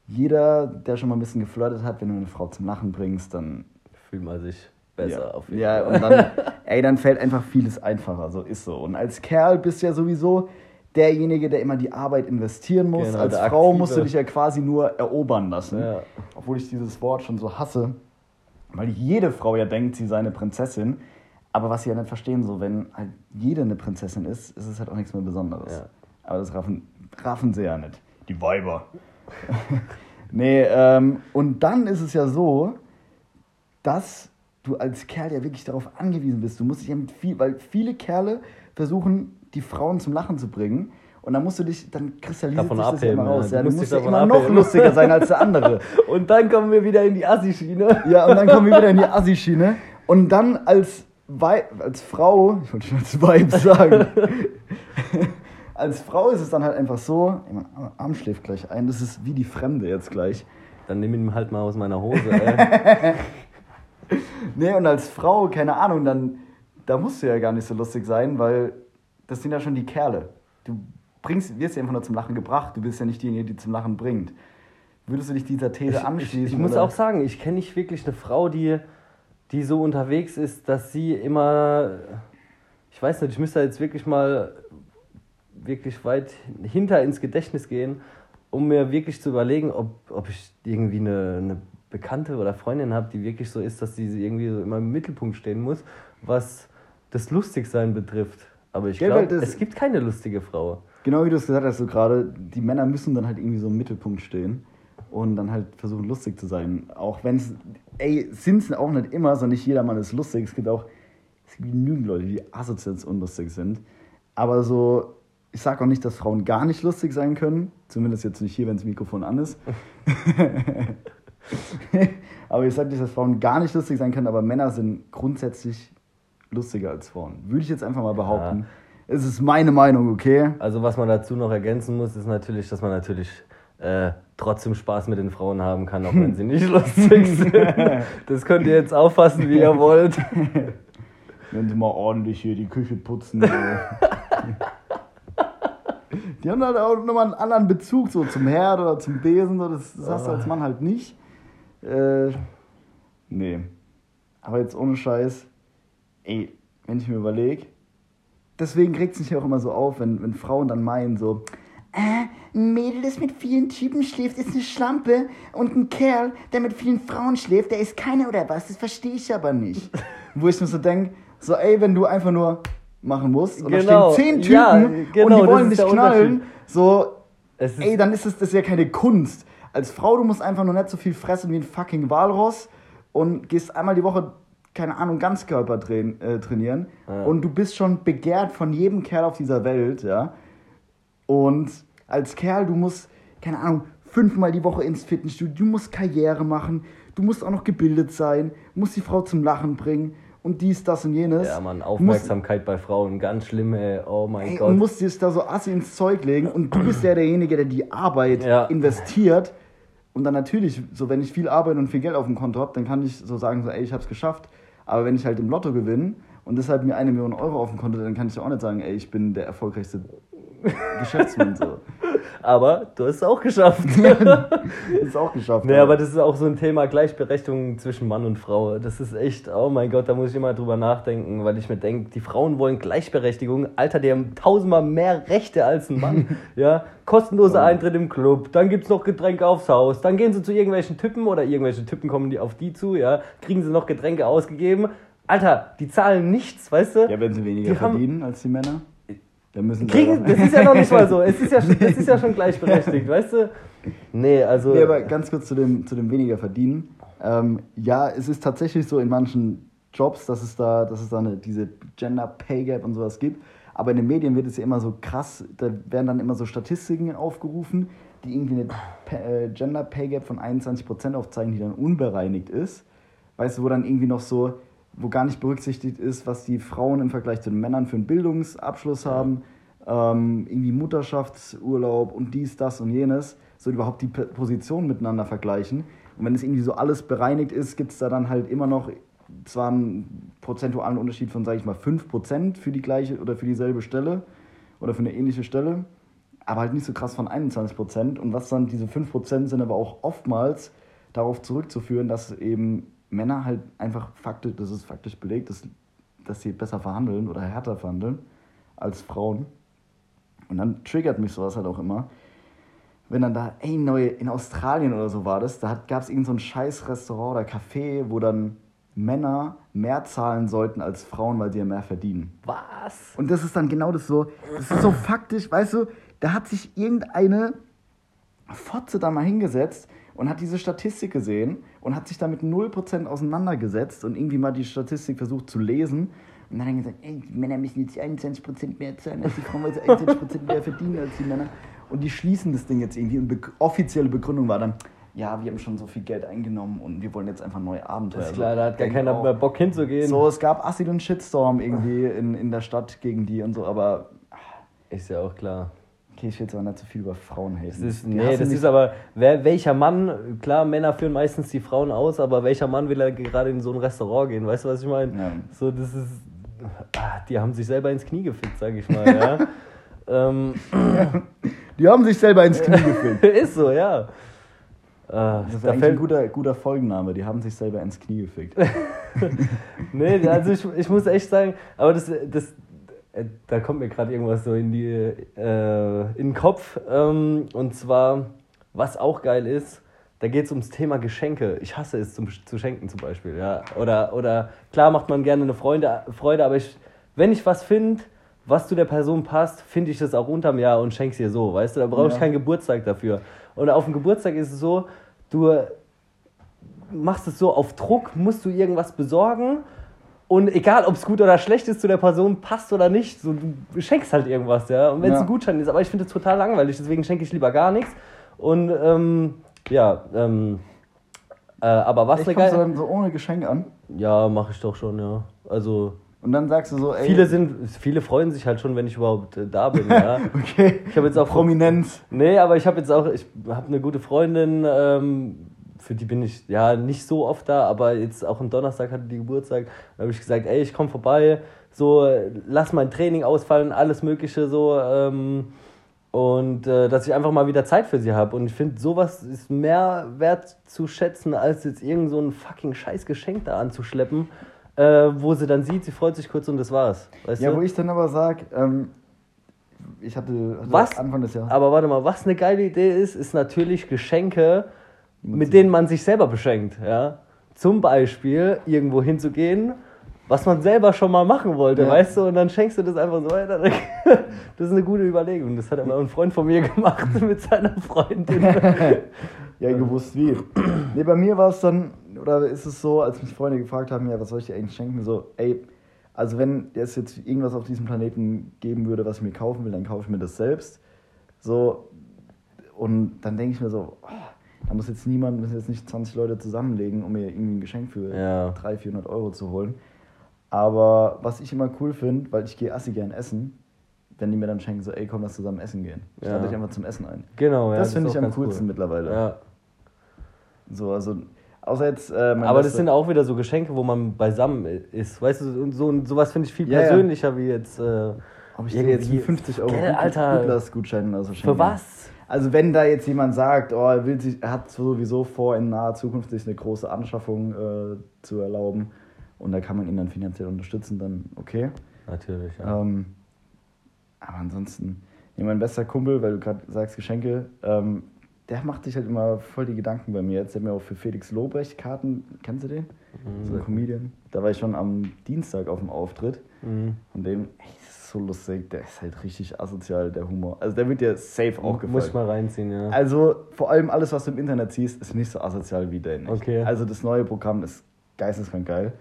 jeder, der schon mal ein bisschen geflirtet hat, wenn du eine Frau zum Lachen bringst, dann Fühlt man sich besser ja. auf jeden ja, Fall. und dann, ey, dann fällt einfach vieles einfacher, so ist so. Und als Kerl bist du ja sowieso derjenige, der immer die Arbeit investieren muss. Genau, als Frau Aktive. musst du dich ja quasi nur erobern lassen. Ja. Obwohl ich dieses Wort schon so hasse, weil jede Frau ja denkt, sie sei eine Prinzessin. Aber was sie ja nicht verstehen, so wenn halt jede eine Prinzessin ist, ist es halt auch nichts mehr Besonderes. Ja. Aber das raffen, raffen sie ja nicht. Die Weiber. nee, ähm, und dann ist es ja so, dass du als Kerl ja wirklich darauf angewiesen bist. Du musst dich ja mit viel, weil viele Kerle versuchen, die Frauen zum Lachen zu bringen. Und dann musst du dich, dann kristallisiert Davon sich das ja abheben, immer raus. ja. Du musst musst ja immer noch abheben. lustiger sein als der andere. Und dann kommen wir wieder in die Assi-Schiene. Ja, und dann kommen wir wieder in die Assi-Schiene. Und dann als, Wei als Frau, ich wollte schon als Weib sagen, als Frau ist es dann halt einfach so, mein Arm schläft gleich ein, das ist wie die Fremde jetzt gleich. Dann nimm ihn halt mal aus meiner Hose, ey. Nee, und als Frau, keine Ahnung, dann, da musst du ja gar nicht so lustig sein, weil das sind ja schon die Kerle. Du bringst, wirst ja einfach nur zum Lachen gebracht, du bist ja nicht diejenige, die zum Lachen bringt. Würdest du dich dieser These Ich, anschließen? ich muss oder? auch sagen, ich kenne nicht wirklich eine Frau, die, die so unterwegs ist, dass sie immer. Ich weiß nicht, ich müsste jetzt wirklich mal wirklich weit hinter ins Gedächtnis gehen, um mir wirklich zu überlegen, ob, ob ich irgendwie eine, eine Bekannte oder Freundin habe, die wirklich so ist, dass sie irgendwie so immer im Mittelpunkt stehen muss, was das Lustigsein betrifft. Aber ich glaube, es gibt keine lustige Frau. Genau wie du es gesagt hast, so gerade, die Männer müssen dann halt irgendwie so im Mittelpunkt stehen und dann halt versuchen, lustig zu sein. Auch wenn es, ey, sind es auch nicht immer, sondern nicht jeder Mann ist lustig. Es gibt auch, es gibt genügend Leute, die asozial unlustig sind. Aber so, ich sage auch nicht, dass Frauen gar nicht lustig sein können. Zumindest jetzt nicht hier, wenn das Mikrofon an ist. aber ich sage nicht, dass Frauen gar nicht lustig sein können, aber Männer sind grundsätzlich lustiger als Frauen. Würde ich jetzt einfach mal behaupten. Es ist meine Meinung, okay? Also was man dazu noch ergänzen muss, ist natürlich, dass man natürlich äh, trotzdem Spaß mit den Frauen haben kann, auch wenn sie nicht lustig sind. Das könnt ihr jetzt auffassen, wie ihr wollt. Wenn sie mal ordentlich hier die Küche putzen. Die haben halt auch nochmal einen anderen Bezug so zum Herd oder zum Besen. So. Das, das hast du als Mann halt nicht. Äh, nee. Aber jetzt ohne Scheiß. Ey, wenn ich mir überlege. Deswegen regt es mich auch immer so auf, wenn, wenn Frauen dann meinen so, äh, ein Mädel, das mit vielen Typen schläft, ist eine Schlampe. Und ein Kerl, der mit vielen Frauen schläft, der ist keiner oder was? Das verstehe ich aber nicht. Wo ich mir so denke, so ey, wenn du einfach nur machen musst und Genau. da stehen zehn Typen Ja, und genau, die das wollen dich knallen, so, ey, dann ist es das ist ja keine Kunst. Als Frau, du musst einfach nur nicht so viel fressen wie ein fucking Walross und gehst einmal die Woche, keine Ahnung, Ganzkörper train, äh, trainieren Ja. und du bist schon begehrt von jedem Kerl auf dieser Welt, ja. Und als Kerl, du musst, keine Ahnung, fünfmal die Woche ins Fitnessstudio, du musst Karriere machen, du musst auch noch gebildet sein, musst die Frau zum Lachen bringen und dies, das und jenes. ja, man, Du musst- Aufmerksamkeit bei Frauen, ganz schlimm, ey. Oh mein Ey, Gott. und musst dir da so assi ins Zeug legen und du bist ja derjenige, der die Arbeit Ja. investiert. Und dann natürlich, so wenn ich viel Arbeit und viel Geld auf dem Konto habe, dann kann ich so sagen, so, ey, ich hab's geschafft. Aber wenn ich halt im Lotto gewinne und deshalb mir eine Million Euro auf dem Konto, dann kann ich auch nicht sagen, ey, ich bin der erfolgreichste Geschäftsmann. So. Aber du hast es auch geschafft. Ist auch geschafft. Nee, aber das ist auch so ein Thema Gleichberechtigung zwischen Mann und Frau. Das ist echt, oh mein Gott, da muss ich immer drüber nachdenken, weil ich mir denke, die Frauen wollen Gleichberechtigung. Alter, die haben tausendmal mehr Rechte als ein Mann. ja, kostenloser Eintritt im Club, dann gibt's noch Getränke aufs Haus, dann gehen sie zu irgendwelchen Typen oder irgendwelche Typen kommen die auf die zu, ja, kriegen sie noch Getränke ausgegeben. Alter, die zahlen nichts, weißt du? ja, wenn sie weniger Die haben- verdienen als die Männer, dann müssen. Kriegen, das ist ja noch nicht mal so. Es ist ja, schon- ist ja schon gleichberechtigt, weißt du? Nee, also. Nee, aber ganz kurz zu dem, zu dem weniger verdienen. Ähm, ja, es ist tatsächlich so in manchen Jobs, dass es da, dass es da eine, diese Gender Pay Gap und sowas gibt. Aber in den Medien wird es ja immer so krass, da werden dann immer so Statistiken aufgerufen, die irgendwie eine äh, Gender Pay Gap von 21% aufzeigen, die dann unbereinigt ist. Weißt du, wo dann irgendwie noch so, wo gar nicht berücksichtigt ist, was die Frauen im Vergleich zu den Männern für einen Bildungsabschluss haben, ähm, irgendwie Mutterschaftsurlaub und dies, das und jenes, so überhaupt die Positionen miteinander vergleichen. Und wenn es irgendwie so alles bereinigt ist, gibt es da dann halt immer noch zwar einen prozentualen Unterschied von, sage ich mal, 5% für die gleiche oder für dieselbe Stelle oder für eine ähnliche Stelle, aber halt nicht so krass von 21%. Und was dann diese 5% sind aber auch oftmals darauf zurückzuführen, dass eben Männer halt einfach faktisch, das ist faktisch belegt, dass, dass sie besser verhandeln oder härter verhandeln als Frauen. Und dann triggert mich sowas halt auch immer. Wenn dann da, ey, neue, in Australien oder so war das, da gab es irgend so ein scheiß Restaurant oder Café, wo dann Männer mehr zahlen sollten als Frauen, weil sie ja mehr verdienen. Was? Und das ist dann genau das so, das ist so faktisch, weißt du, da hat sich irgendeine Fotze da mal hingesetzt und hat diese Statistik gesehen und hat sich damit 0% auseinandergesetzt und irgendwie mal die Statistik versucht zu lesen Und dann haben die gesagt, ey, die Männer müssen jetzt 21% mehr zahlen als die Frauen, weil sie 21% mehr verdienen als die Männer. Und die schließen das Ding jetzt irgendwie. Und be offizielle Begründung war dann, ja, wir haben schon so viel Geld eingenommen und wir wollen jetzt einfach neue Abenteuer. Das ist klar, da hat gar keiner mehr Bock hinzugehen. So, es gab Assi und Shitstorm irgendwie in, in der Stadt gegen die und so, aber Ist ja auch klar. Okay, ich will jetzt aber nicht so viel über Frauen haten. Das ist, nee, das ist aber, wer, welcher Mann, klar, Männer führen meistens die Frauen aus, aber welcher Mann will ja gerade in so ein Restaurant gehen? Weißt du, was ich meine? Ja. So, das ist, ah, die haben sich selber ins Knie gefickt, sag ich mal, ja. ähm, Die haben sich selber ins Knie gefickt. ist so, ja. Ah, Das ist da ein guter, guter Folgenname. Die haben sich selber ins Knie gefickt. nee, also ich, ich muss echt sagen, aber das, das, da kommt mir gerade irgendwas so in, die, äh, in den Kopf. Ähm, und zwar, was auch geil ist, da geht es ums Thema Geschenke. Ich hasse es zum, zu schenken zum Beispiel. Ja. Oder, oder klar macht man gerne eine Freude, Freude aber ich, wenn ich was finde, was zu der Person passt, finde ich das auch unterm Jahr und schenk's ihr so. Weißt du, da brauche ich Ja. keinen Geburtstag dafür. Und auf dem Geburtstag ist es so, du machst es so auf Druck, musst du irgendwas besorgen. Und egal, ob es gut oder schlecht ist zu der Person, passt oder nicht, so, du schenkst halt irgendwas, ja. Und wenn es Ja. ein Gutschein ist, aber ich finde es total langweilig, deswegen schenke ich lieber gar nichts. Und ähm, ja, ähm, äh, aber was Ich eine du geile. dann so ohne Geschenk an Ja, mache ich doch schon, ja. Also und dann sagst du so, ey, viele sind, viele freuen sich halt schon, wenn ich überhaupt äh, da bin, ja. okay, Ich habe jetzt auch Prominenz. Nee, aber ich habe jetzt auch, ich habe eine gute Freundin, ähm, für die bin ich ja nicht so oft da, aber jetzt auch am Donnerstag hatte die Geburtstag. Da habe ich gesagt, ey, ich komme vorbei, so lass mein Training ausfallen, alles Mögliche so. Ähm, und äh, dass ich einfach mal wieder Zeit für sie habe. Und ich finde, sowas ist mehr wert zu schätzen, als jetzt irgend so ein fucking scheiß Geschenk da anzuschleppen, äh, wo sie dann sieht, sie freut sich kurz und das war's. Weißt Ja, du? wo ich dann aber sag, ähm, ich hatte, hatte Was? Anfang des Jahres. Aber warte mal, was eine geile Idee ist, ist natürlich Geschenke, mit denen man sich selber beschenkt. Ja? Zum Beispiel irgendwo hinzugehen, was man selber schon mal machen wollte, Ja. weißt du, und dann schenkst du das einfach so weiter. Das ist eine gute Überlegung. Das hat aber ein Freund von mir gemacht mit seiner Freundin. ja, gewusst wie. nee, bei mir war es dann, oder ist es so, als mich Freunde gefragt haben, ja, was soll ich dir eigentlich schenken? So, ey, also wenn es jetzt irgendwas auf diesem Planeten geben würde, was ich mir kaufen will, dann kaufe ich mir das selbst. So, und dann denke ich mir so, oh, da muss jetzt niemand, müssen jetzt nicht 20 Leute zusammenlegen, um mir irgendwie ein Geschenk für Ja. 300, 400 Euro zu holen. Aber was ich immer cool finde, weil ich gehe assi gern essen, wenn die mir dann schenken, so, ey, komm, lass zusammen essen gehen. Ich Ja. lade dich einfach zum Essen ein. Genau, ja. das finde ist ich am coolsten cool. mittlerweile. Ja. So, also, außer jetzt. Äh, Aber das sind auch wieder so Geschenke, wo man beisammen ist. Weißt du, und so, und sowas finde ich viel Ja, ja. persönlicher wie jetzt. Äh, Ob ich dir jetzt irgendwie- einen 50 Euro Alter. Gutgutschein oder so schenke. für was? Also, wenn da jetzt jemand sagt, oh, er, will sich, er hat sowieso vor, in naher Zukunft sich eine große Anschaffung äh, zu erlauben und da kann man ihn dann finanziell unterstützen, dann okay. Natürlich, ja. Ähm, aber ansonsten, mein bester Kumpel, weil du gerade sagst Geschenke, ähm, der macht sich halt immer voll die Gedanken bei mir. Jetzt hat mir auch für Felix Lobrecht Karten, kennst du den? So ein Comedian. Da war ich schon am Dienstag auf dem Auftritt. Mhm. Von dem, ey, so lustig, der ist halt richtig asozial, der Humor. Also der wird dir safe auch gefallen. Muss ich mal reinziehen, ja. Also vor allem alles, was du im Internet siehst, ist nicht so asozial wie der. Nicht. Okay. Also das neue Programm ist geisteskrank geil.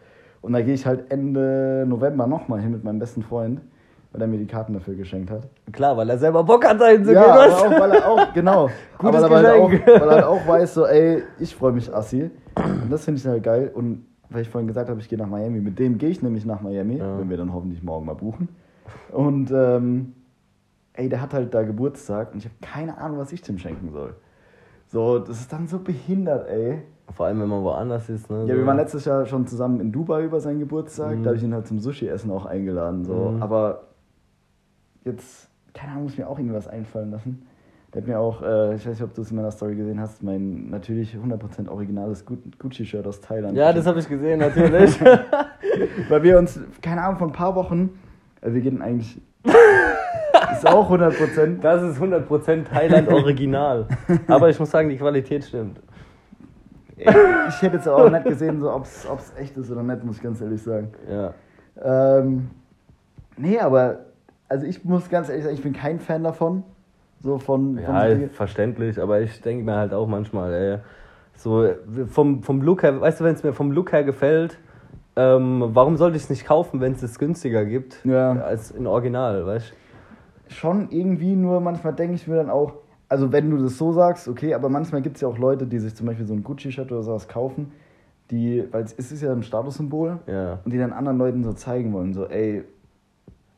Und da gehe ich halt Ende November nochmal hin mit meinem besten Freund, weil er mir die Karten dafür geschenkt hat. Klar, weil er selber Bock hat, da hinzugehen. ja, weißt du? auch, weil er auch, genau. Gutes aber weil er, halt auch, Geschenk. weil er halt auch weiß, so, ey, ich freue mich assi. Und das finde ich halt geil. Und weil ich vorhin gesagt habe, ich gehe nach Miami, mit dem gehe ich nämlich nach Miami, Ja. wenn wir dann hoffentlich morgen mal buchen. Und ähm, ey, der hat halt da Geburtstag und ich habe keine Ahnung, was ich dem schenken soll. So, das ist dann so behindert, ey. Vor allem, wenn man woanders ist. Ne? Ja, wir waren letztes Jahr schon zusammen in Dubai über seinen Geburtstag. Mhm. Da habe ich ihn halt zum Sushi-Essen auch eingeladen. So. Mhm. Aber jetzt, keine Ahnung, muss mir auch irgendwas einfallen lassen. Der hat mir auch, äh, ich weiß nicht, ob du es in meiner Story gesehen hast, mein natürlich 100% originales Gu- Gucci-Shirt aus Thailand. Ja, das habe ich gesehen, natürlich. Weil wir uns, keine Ahnung, vor ein paar Wochen, wir gehen eigentlich, ist auch 100%. das ist 100% Thailand Original. Aber ich muss sagen, die Qualität stimmt. Ich hätte jetzt auch nicht gesehen, so, ob es echt ist oder nicht, muss ich ganz ehrlich sagen. Ja. Ähm, nee, aber also ich muss ganz ehrlich sagen, ich bin kein Fan davon. So von, von Ja, Dinge- verständlich, aber ich denke mir halt auch manchmal, ey, so vom, vom Look her, weißt du, wenn es mir vom Look her gefällt, Ähm, warum sollte ich es nicht kaufen, wenn es es günstiger gibt Ja. als in Original, weißt du? Schon irgendwie, nur manchmal denke ich mir dann auch, also wenn du das so sagst, okay, aber manchmal gibt es ja auch Leute, die sich zum Beispiel so ein Gucci-Shirt oder sowas kaufen, die, weil es ist ja ein Statussymbol Ja. und die dann anderen Leuten so zeigen wollen, so, ey.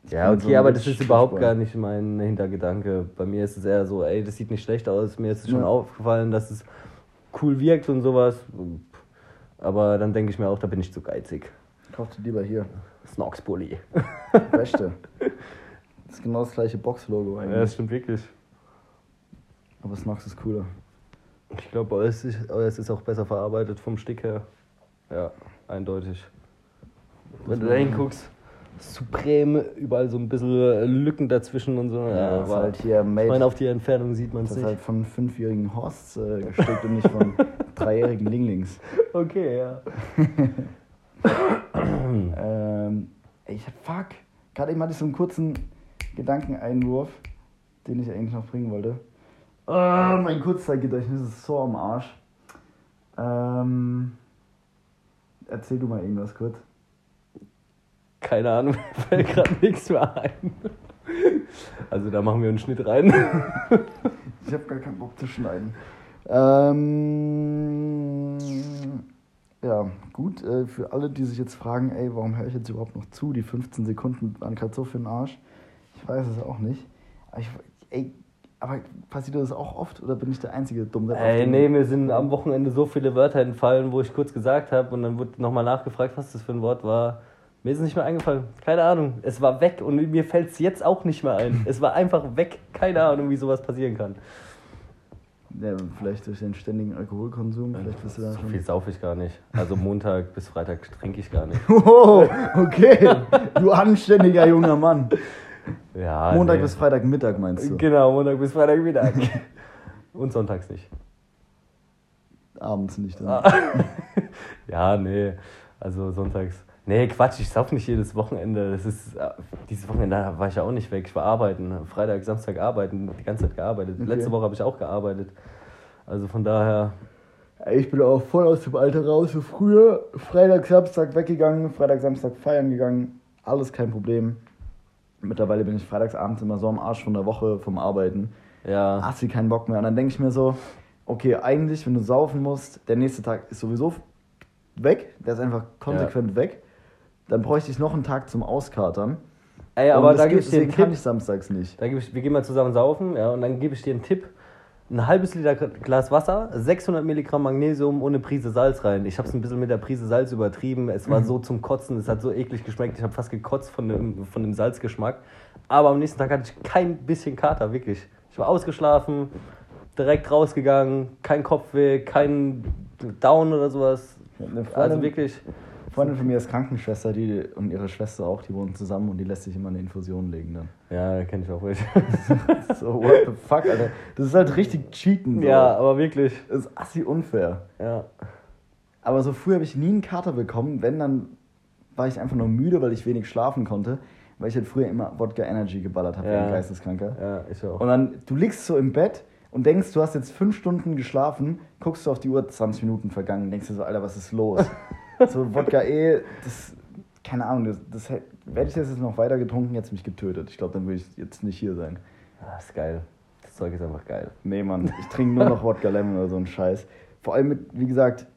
Ja, okay, so aber das ist überhaupt gar nicht mein Hintergedanke. Bei mir ist es eher so, ey, das sieht nicht schlecht aus. Mir ist es schon Ja. aufgefallen, dass es cool wirkt und sowas. Aber dann denke ich mir auch, da bin ich zu geizig. Kauf dir lieber hier. Snox-Bully. Rechte. Das ist genau das gleiche Box-Logo eigentlich. Ja, das stimmt wirklich. aber Snox ist cooler. Ich glaube, es ist, es ist auch besser verarbeitet vom Stick her. Ja, eindeutig. Wenn du da hinguckst, Supreme, überall so ein bisschen Lücken dazwischen und so. Ja, das ist aber halt hier ich made. meine, auf die Entfernung sieht man es Das ist nicht. halt von fünfjährigen Horsts äh, gestickt und nicht von dreijährigen Linglings. Okay, ja. Ähm, ich hab, fuck. Gerade eben hatte ich so einen kurzen Gedankeneinwurf, den ich eigentlich noch bringen wollte. Ah, mein Kurzzeitgedächtnis ist so am Arsch. Ähm, erzähl du mal irgendwas kurz. Keine Ahnung, mir fällt gerade nichts mehr ein. Also da machen wir einen Schnitt rein. Ich habe gar keinen Bock zu schneiden. Ähm, ja, gut. Äh, für alle, die sich jetzt fragen, ey, warum höre ich jetzt überhaupt noch zu? Die 15 Sekunden waren gerade so für den Arsch. Ich weiß es auch nicht. Aber, ich, ey, aber passiert das auch oft oder bin ich der einzige Dumme? Ey, nee, mir sind am Wochenende so viele Wörter entfallen, wo ich kurz gesagt habe und dann wurde nochmal nachgefragt, was das für ein Wort war. Mir ist es nicht mehr eingefallen. Keine Ahnung. Es war weg und mir fällt es jetzt auch nicht mehr ein. Es war einfach weg. Keine Ahnung, wie sowas passieren kann. Ja, vielleicht durch den ständigen Alkoholkonsum. Vielleicht bist du da So schon. viel saufe ich gar nicht. Also Montag bis Freitag trinke ich gar nicht. Oh, okay. Du anständiger junger Mann. Ja, Montag nee. bis Freitag Mittag meinst du? Genau, Montag bis Freitag Mittag. Und sonntags nicht. Abends nicht. Dann. Ah. ja, nee. Also sonntags. Nee, Quatsch, ich sauf nicht jedes Wochenende. Das ist, äh, dieses Wochenende war ich ja auch nicht weg. Ich war arbeiten. Freitag, Samstag arbeiten, die ganze Zeit gearbeitet. Okay. Letzte Woche habe ich auch gearbeitet. Also von daher, Ich bin auch voll aus dem Alter raus. So früher Freitag, Samstag weggegangen, Freitag, Samstag feiern gegangen. Alles kein Problem. Mittlerweile bin ich freitagsabends immer so am Arsch von der Woche vom Arbeiten. ja. Hast du keinen Bock mehr. Und dann denke ich mir so, okay, eigentlich, wenn du saufen musst, der nächste Tag ist sowieso weg. Der ist einfach konsequent weg. Dann bräuchte ich noch einen Tag zum Auskatern. Ey, aber da gebe ich dir einen deswegen kann Tipp. ich samstags nicht. Da ich, wir gehen mal zusammen saufen, ja, und dann gebe ich dir einen Tipp. Ein halbes Liter Glas Wasser, 600 Milligramm Magnesium eine Prise Salz rein. Ich habe es ein bisschen mit der Prise Salz übertrieben. Es war so zum Kotzen, es hat so eklig geschmeckt. Ich habe fast gekotzt von dem, von dem Salzgeschmack. Aber am nächsten Tag hatte ich kein bisschen Kater, wirklich. Ich war ausgeschlafen, direkt rausgegangen, kein Kopfweh, kein Down oder sowas. Freundin, Also wirklich, Freundin von mir ist Krankenschwester die, und ihre Schwester auch, die wohnen zusammen und die lässt sich immer eine Infusion legen dann. ja, kenne ich auch welche. So, what the fuck, Alter. Das ist halt richtig cheaten. So. ja, aber wirklich. Das ist assi unfair. Ja. Aber so früh habe ich nie einen Kater bekommen. Wenn, dann war ich einfach nur müde, weil ich wenig schlafen konnte. Weil ich halt früher immer Wodka Energy geballert habe, Ja. ein Geisteskranker. Ja, ich auch. Und dann, du liegst so im Bett und denkst, du hast jetzt fünf Stunden geschlafen, guckst du auf die Uhr, 20 Minuten vergangen, denkst dir so, Alter, was ist los? so Wodka eh, das, keine Ahnung, das, das hätt- werde ich das jetzt noch weiter getrunken, jetzt mich getötet. Ich glaube, dann würde ich jetzt nicht hier sein. Ah, ist geil. Das Zeug ist einfach geil. Nee, Mann, ich trinke nur noch Wodka Lemon oder so ein Scheiß. Vor allem mit, wie gesagt,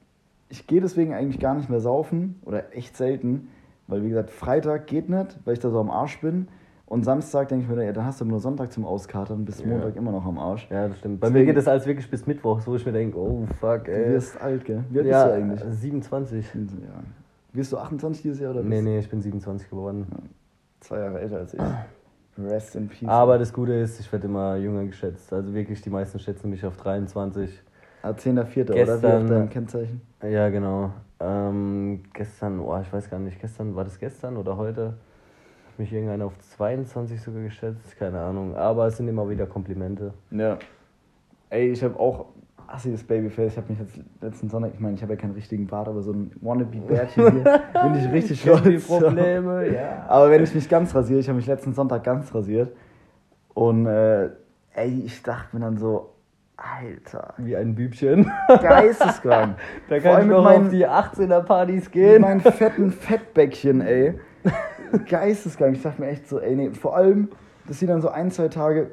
ich gehe deswegen eigentlich gar nicht mehr saufen oder echt selten, weil wie gesagt, Freitag geht nicht, weil ich da so am Arsch bin. Und Samstag denke ich mir, ja, dann hast du nur Sonntag zum Auskatern, bis Ja. Montag immer noch am Arsch. Ja, das stimmt. Bei Deswegen- mir geht das alles wirklich bis Mittwoch, wo ich mir denke, oh fuck, Du ey. wirst alt, gell? Wie alt ja, bist du eigentlich? 27. Ja. Wirst du 28 dieses Jahr oder Nee, bist nee, ich bin 27 geworden. zwei Jahre älter als ich? Rest in peace. Aber das Gute ist, ich werde immer jünger geschätzt. Also wirklich, die meisten schätzen mich auf 23. Ah, 10.4. oder wie auf deinem Kennzeichen? Ja, genau. Ähm, gestern, oh, ich weiß gar nicht, gestern, war das gestern oder heute? Mich irgendeiner auf 22 sogar geschätzt, keine Ahnung. Aber es sind immer wieder Komplimente. Ja. Ey, ich habe auch assiges Babyface. Ich habe mich jetzt letzten Sonntag, ich meine, ich habe ja keinen richtigen Bart, aber so ein Wannabe-Bärtchen hier, bin ich richtig kenn die stolz. Probleme, ja. Aber wenn ich mich ganz rasiere, ich habe mich letzten Sonntag ganz rasiert und äh, ey, ich dachte mir dann so, Alter. Wie ein Bübchen. Geisteskrank. Da kann ich noch meinen- auf die 18er Partys Mit gehen. meinen fetten Fettbäckchen, ey. Geisteskrank. Ich dachte mir echt so, ey, nee, vor allem, das sieht dann so ein, zwei Tage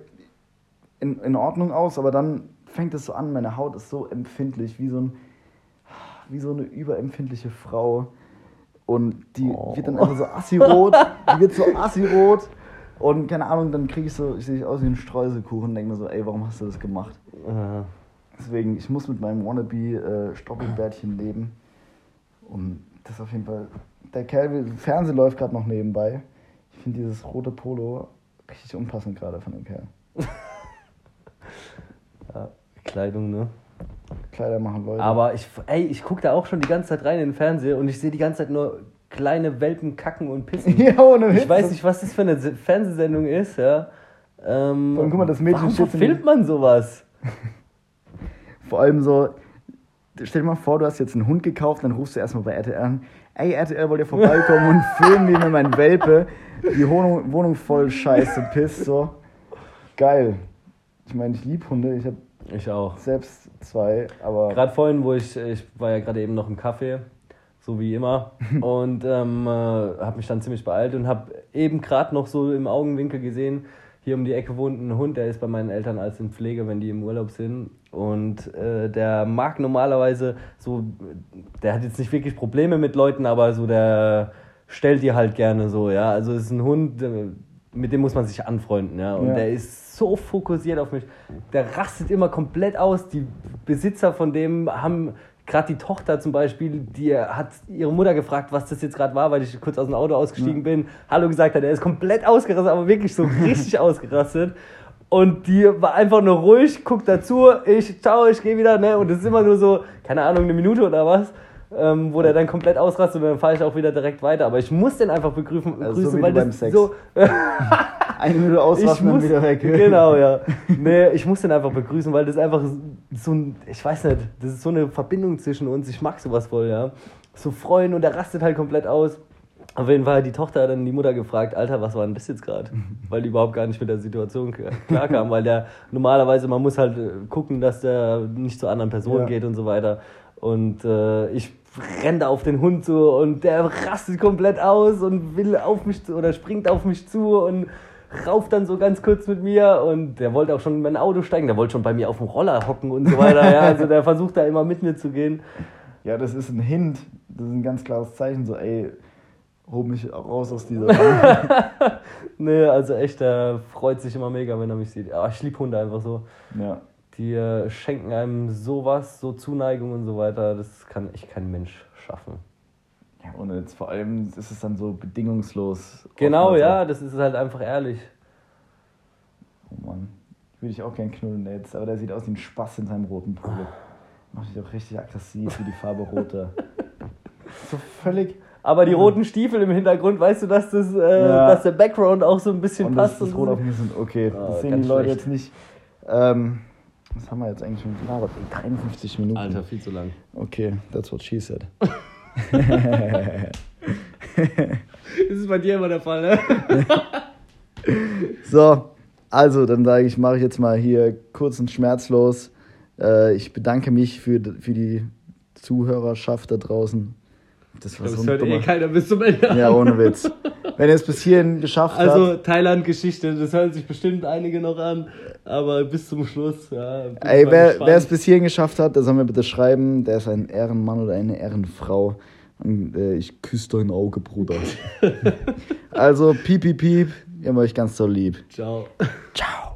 in, in Ordnung aus, aber dann fängt es so an, meine Haut ist so empfindlich, wie so, ein, wie so eine überempfindliche Frau. Und die Oh. wird dann einfach so assirot, die wird so assirot. Und keine Ahnung, dann kriege ich so, ich sehe aus wie ein Streuselkuchen und denke mir so, ey, warum hast du das gemacht? Äh, Deswegen, ich muss mit meinem Wannabe äh, leben. Und das ist auf jeden Fall. Der Kerl, Fernsehen läuft gerade noch nebenbei. Ich finde dieses rote Polo richtig unpassend gerade von dem Kerl. ja, Kleidung, ne? Kleider machen Leute. Aber ich, ey, ich gucke da auch schon die ganze Zeit rein in den Fernseher und ich sehe die ganze Zeit nur kleine Welpen kacken und pissen. ja, ohne Witz. Ich weiß nicht, was das für eine Se- Fernsehsendung ist, ja. Ähm, allem, guck mal, das Mädchen warum verfilmt man sowas? Vor allem so, stell dir mal vor, du hast jetzt einen Hund gekauft, dann rufst du erstmal bei RTL an. Ey, RTL, wollt ihr vorbeikommen und filmen, wie mir mein Welpe die Wohnung, Wohnung voll scheiße pisst, so. Geil. Ich meine, ich liebe Hunde, ich habe Ich auch. selbst zwei, aber. Gerade vorhin, wo ich, ich war ja gerade eben noch im Café, so wie immer, und ähm, äh, habe mich dann ziemlich beeilt und habe eben gerade noch so im Augenwinkel gesehen, hier um die Ecke wohnt ein Hund, der ist bei meinen Eltern als in Pflege, wenn die im Urlaub sind. Und äh, der mag normalerweise so, der hat jetzt nicht wirklich Probleme mit Leuten, aber so der stellt die halt gerne so, ja. Also es ist ein Hund, äh, mit dem muss man sich anfreunden, ja. Und Ja. der ist so fokussiert auf mich. Der rastet immer komplett aus. Die Besitzer von dem haben gerade die Tochter zum Beispiel, die hat ihre Mutter gefragt, was das jetzt gerade war, weil ich kurz aus dem Auto ausgestiegen bin. Hallo gesagt hat, er ist komplett ausgerastet, aber wirklich so richtig ausgerastet. Und die war einfach nur ruhig, guckt dazu, ich, ciao, ich gehe wieder, ne? Und es ist immer nur so, keine Ahnung, eine Minute oder was, ähm, wo der dann komplett ausrastet und dann fahre ich auch wieder direkt weiter. Aber ich muss den einfach begrüßen, Also so begrüßen, wie weil beim das Sex. so. Eine Minute ausrasten und muss, wieder weg. Genau, ja. Nee, ich muss den einfach begrüßen, weil das einfach so ein, ich weiß nicht, das ist so eine Verbindung zwischen uns. Ich mag sowas voll, ja. So freuen und der rastet halt komplett aus. Auf jeden Fall hat die Tochter dann die Mutter gefragt, Alter, was war denn das jetzt gerade? Weil die überhaupt gar nicht mit der Situation klarkam, weil der normalerweise, man muss halt äh, gucken, dass der nicht zu anderen Personen Ja. geht und so weiter. Und äh, ich renne da auf den Hund zu und der rastet komplett aus und will auf mich zu oder springt auf mich zu und rauft dann so ganz kurz mit mir und der wollte auch schon in mein Auto steigen, der wollte schon bei mir auf dem Roller hocken und so weiter. Ja, also der versucht da immer mit mir zu gehen. Ja, das ist ein Hint. Das ist ein ganz klares Zeichen, so, ey, hol mich raus aus dieser. Nee, also echt, der freut sich immer mega, wenn er mich sieht. Aber ich liebe Hunde einfach so. ja. Die schenken einem sowas, so Zuneigung und so weiter. Das kann echt kein Mensch schaffen. ja. Und jetzt vor allem ist es dann so bedingungslos. Genau, ja, so. das ist halt einfach ehrlich. Oh Mann. Würde ich auch gern knullen jetzt, aber der sieht aus wie ein Spaß in seinem roten Polo. Macht dich auch richtig aggressiv, wie die Farbe rote. so völlig. Aber die roten Stiefel im Hintergrund, weißt du, dass, das, äh, Ja. dass der Background auch so ein bisschen Und das, passt? das und Rot auf mir sind. Okay, Ah, das sehen ganz die Leute schlecht. jetzt nicht. Ähm, was haben wir jetzt eigentlich schon gelabert? Ey, 53 Minuten. Alter, viel zu lang. Okay, that's what she said. Das ist bei dir immer der Fall, ne? So, also dann sage ich, mache ich jetzt mal hier kurz und schmerzlos. Äh, ich bedanke mich für, für die Zuhörerschaft da draußen. Das war so ein hört eh keiner bis zum Ende. Ja, ohne Witz. Wenn ihr es bis hierhin geschafft Also habt, Thailand-Geschichte, das hören sich bestimmt einige noch an, aber bis zum Schluss, ja. ey, wer, wer es bis hierhin geschafft hat, der soll mir bitte schreiben, der ist ein Ehrenmann oder eine Ehrenfrau. Und äh, ich küsse dein Auge, Bruder. also, piep, piep, piep. Ihr habt euch ganz so lieb. Ciao. Ciao.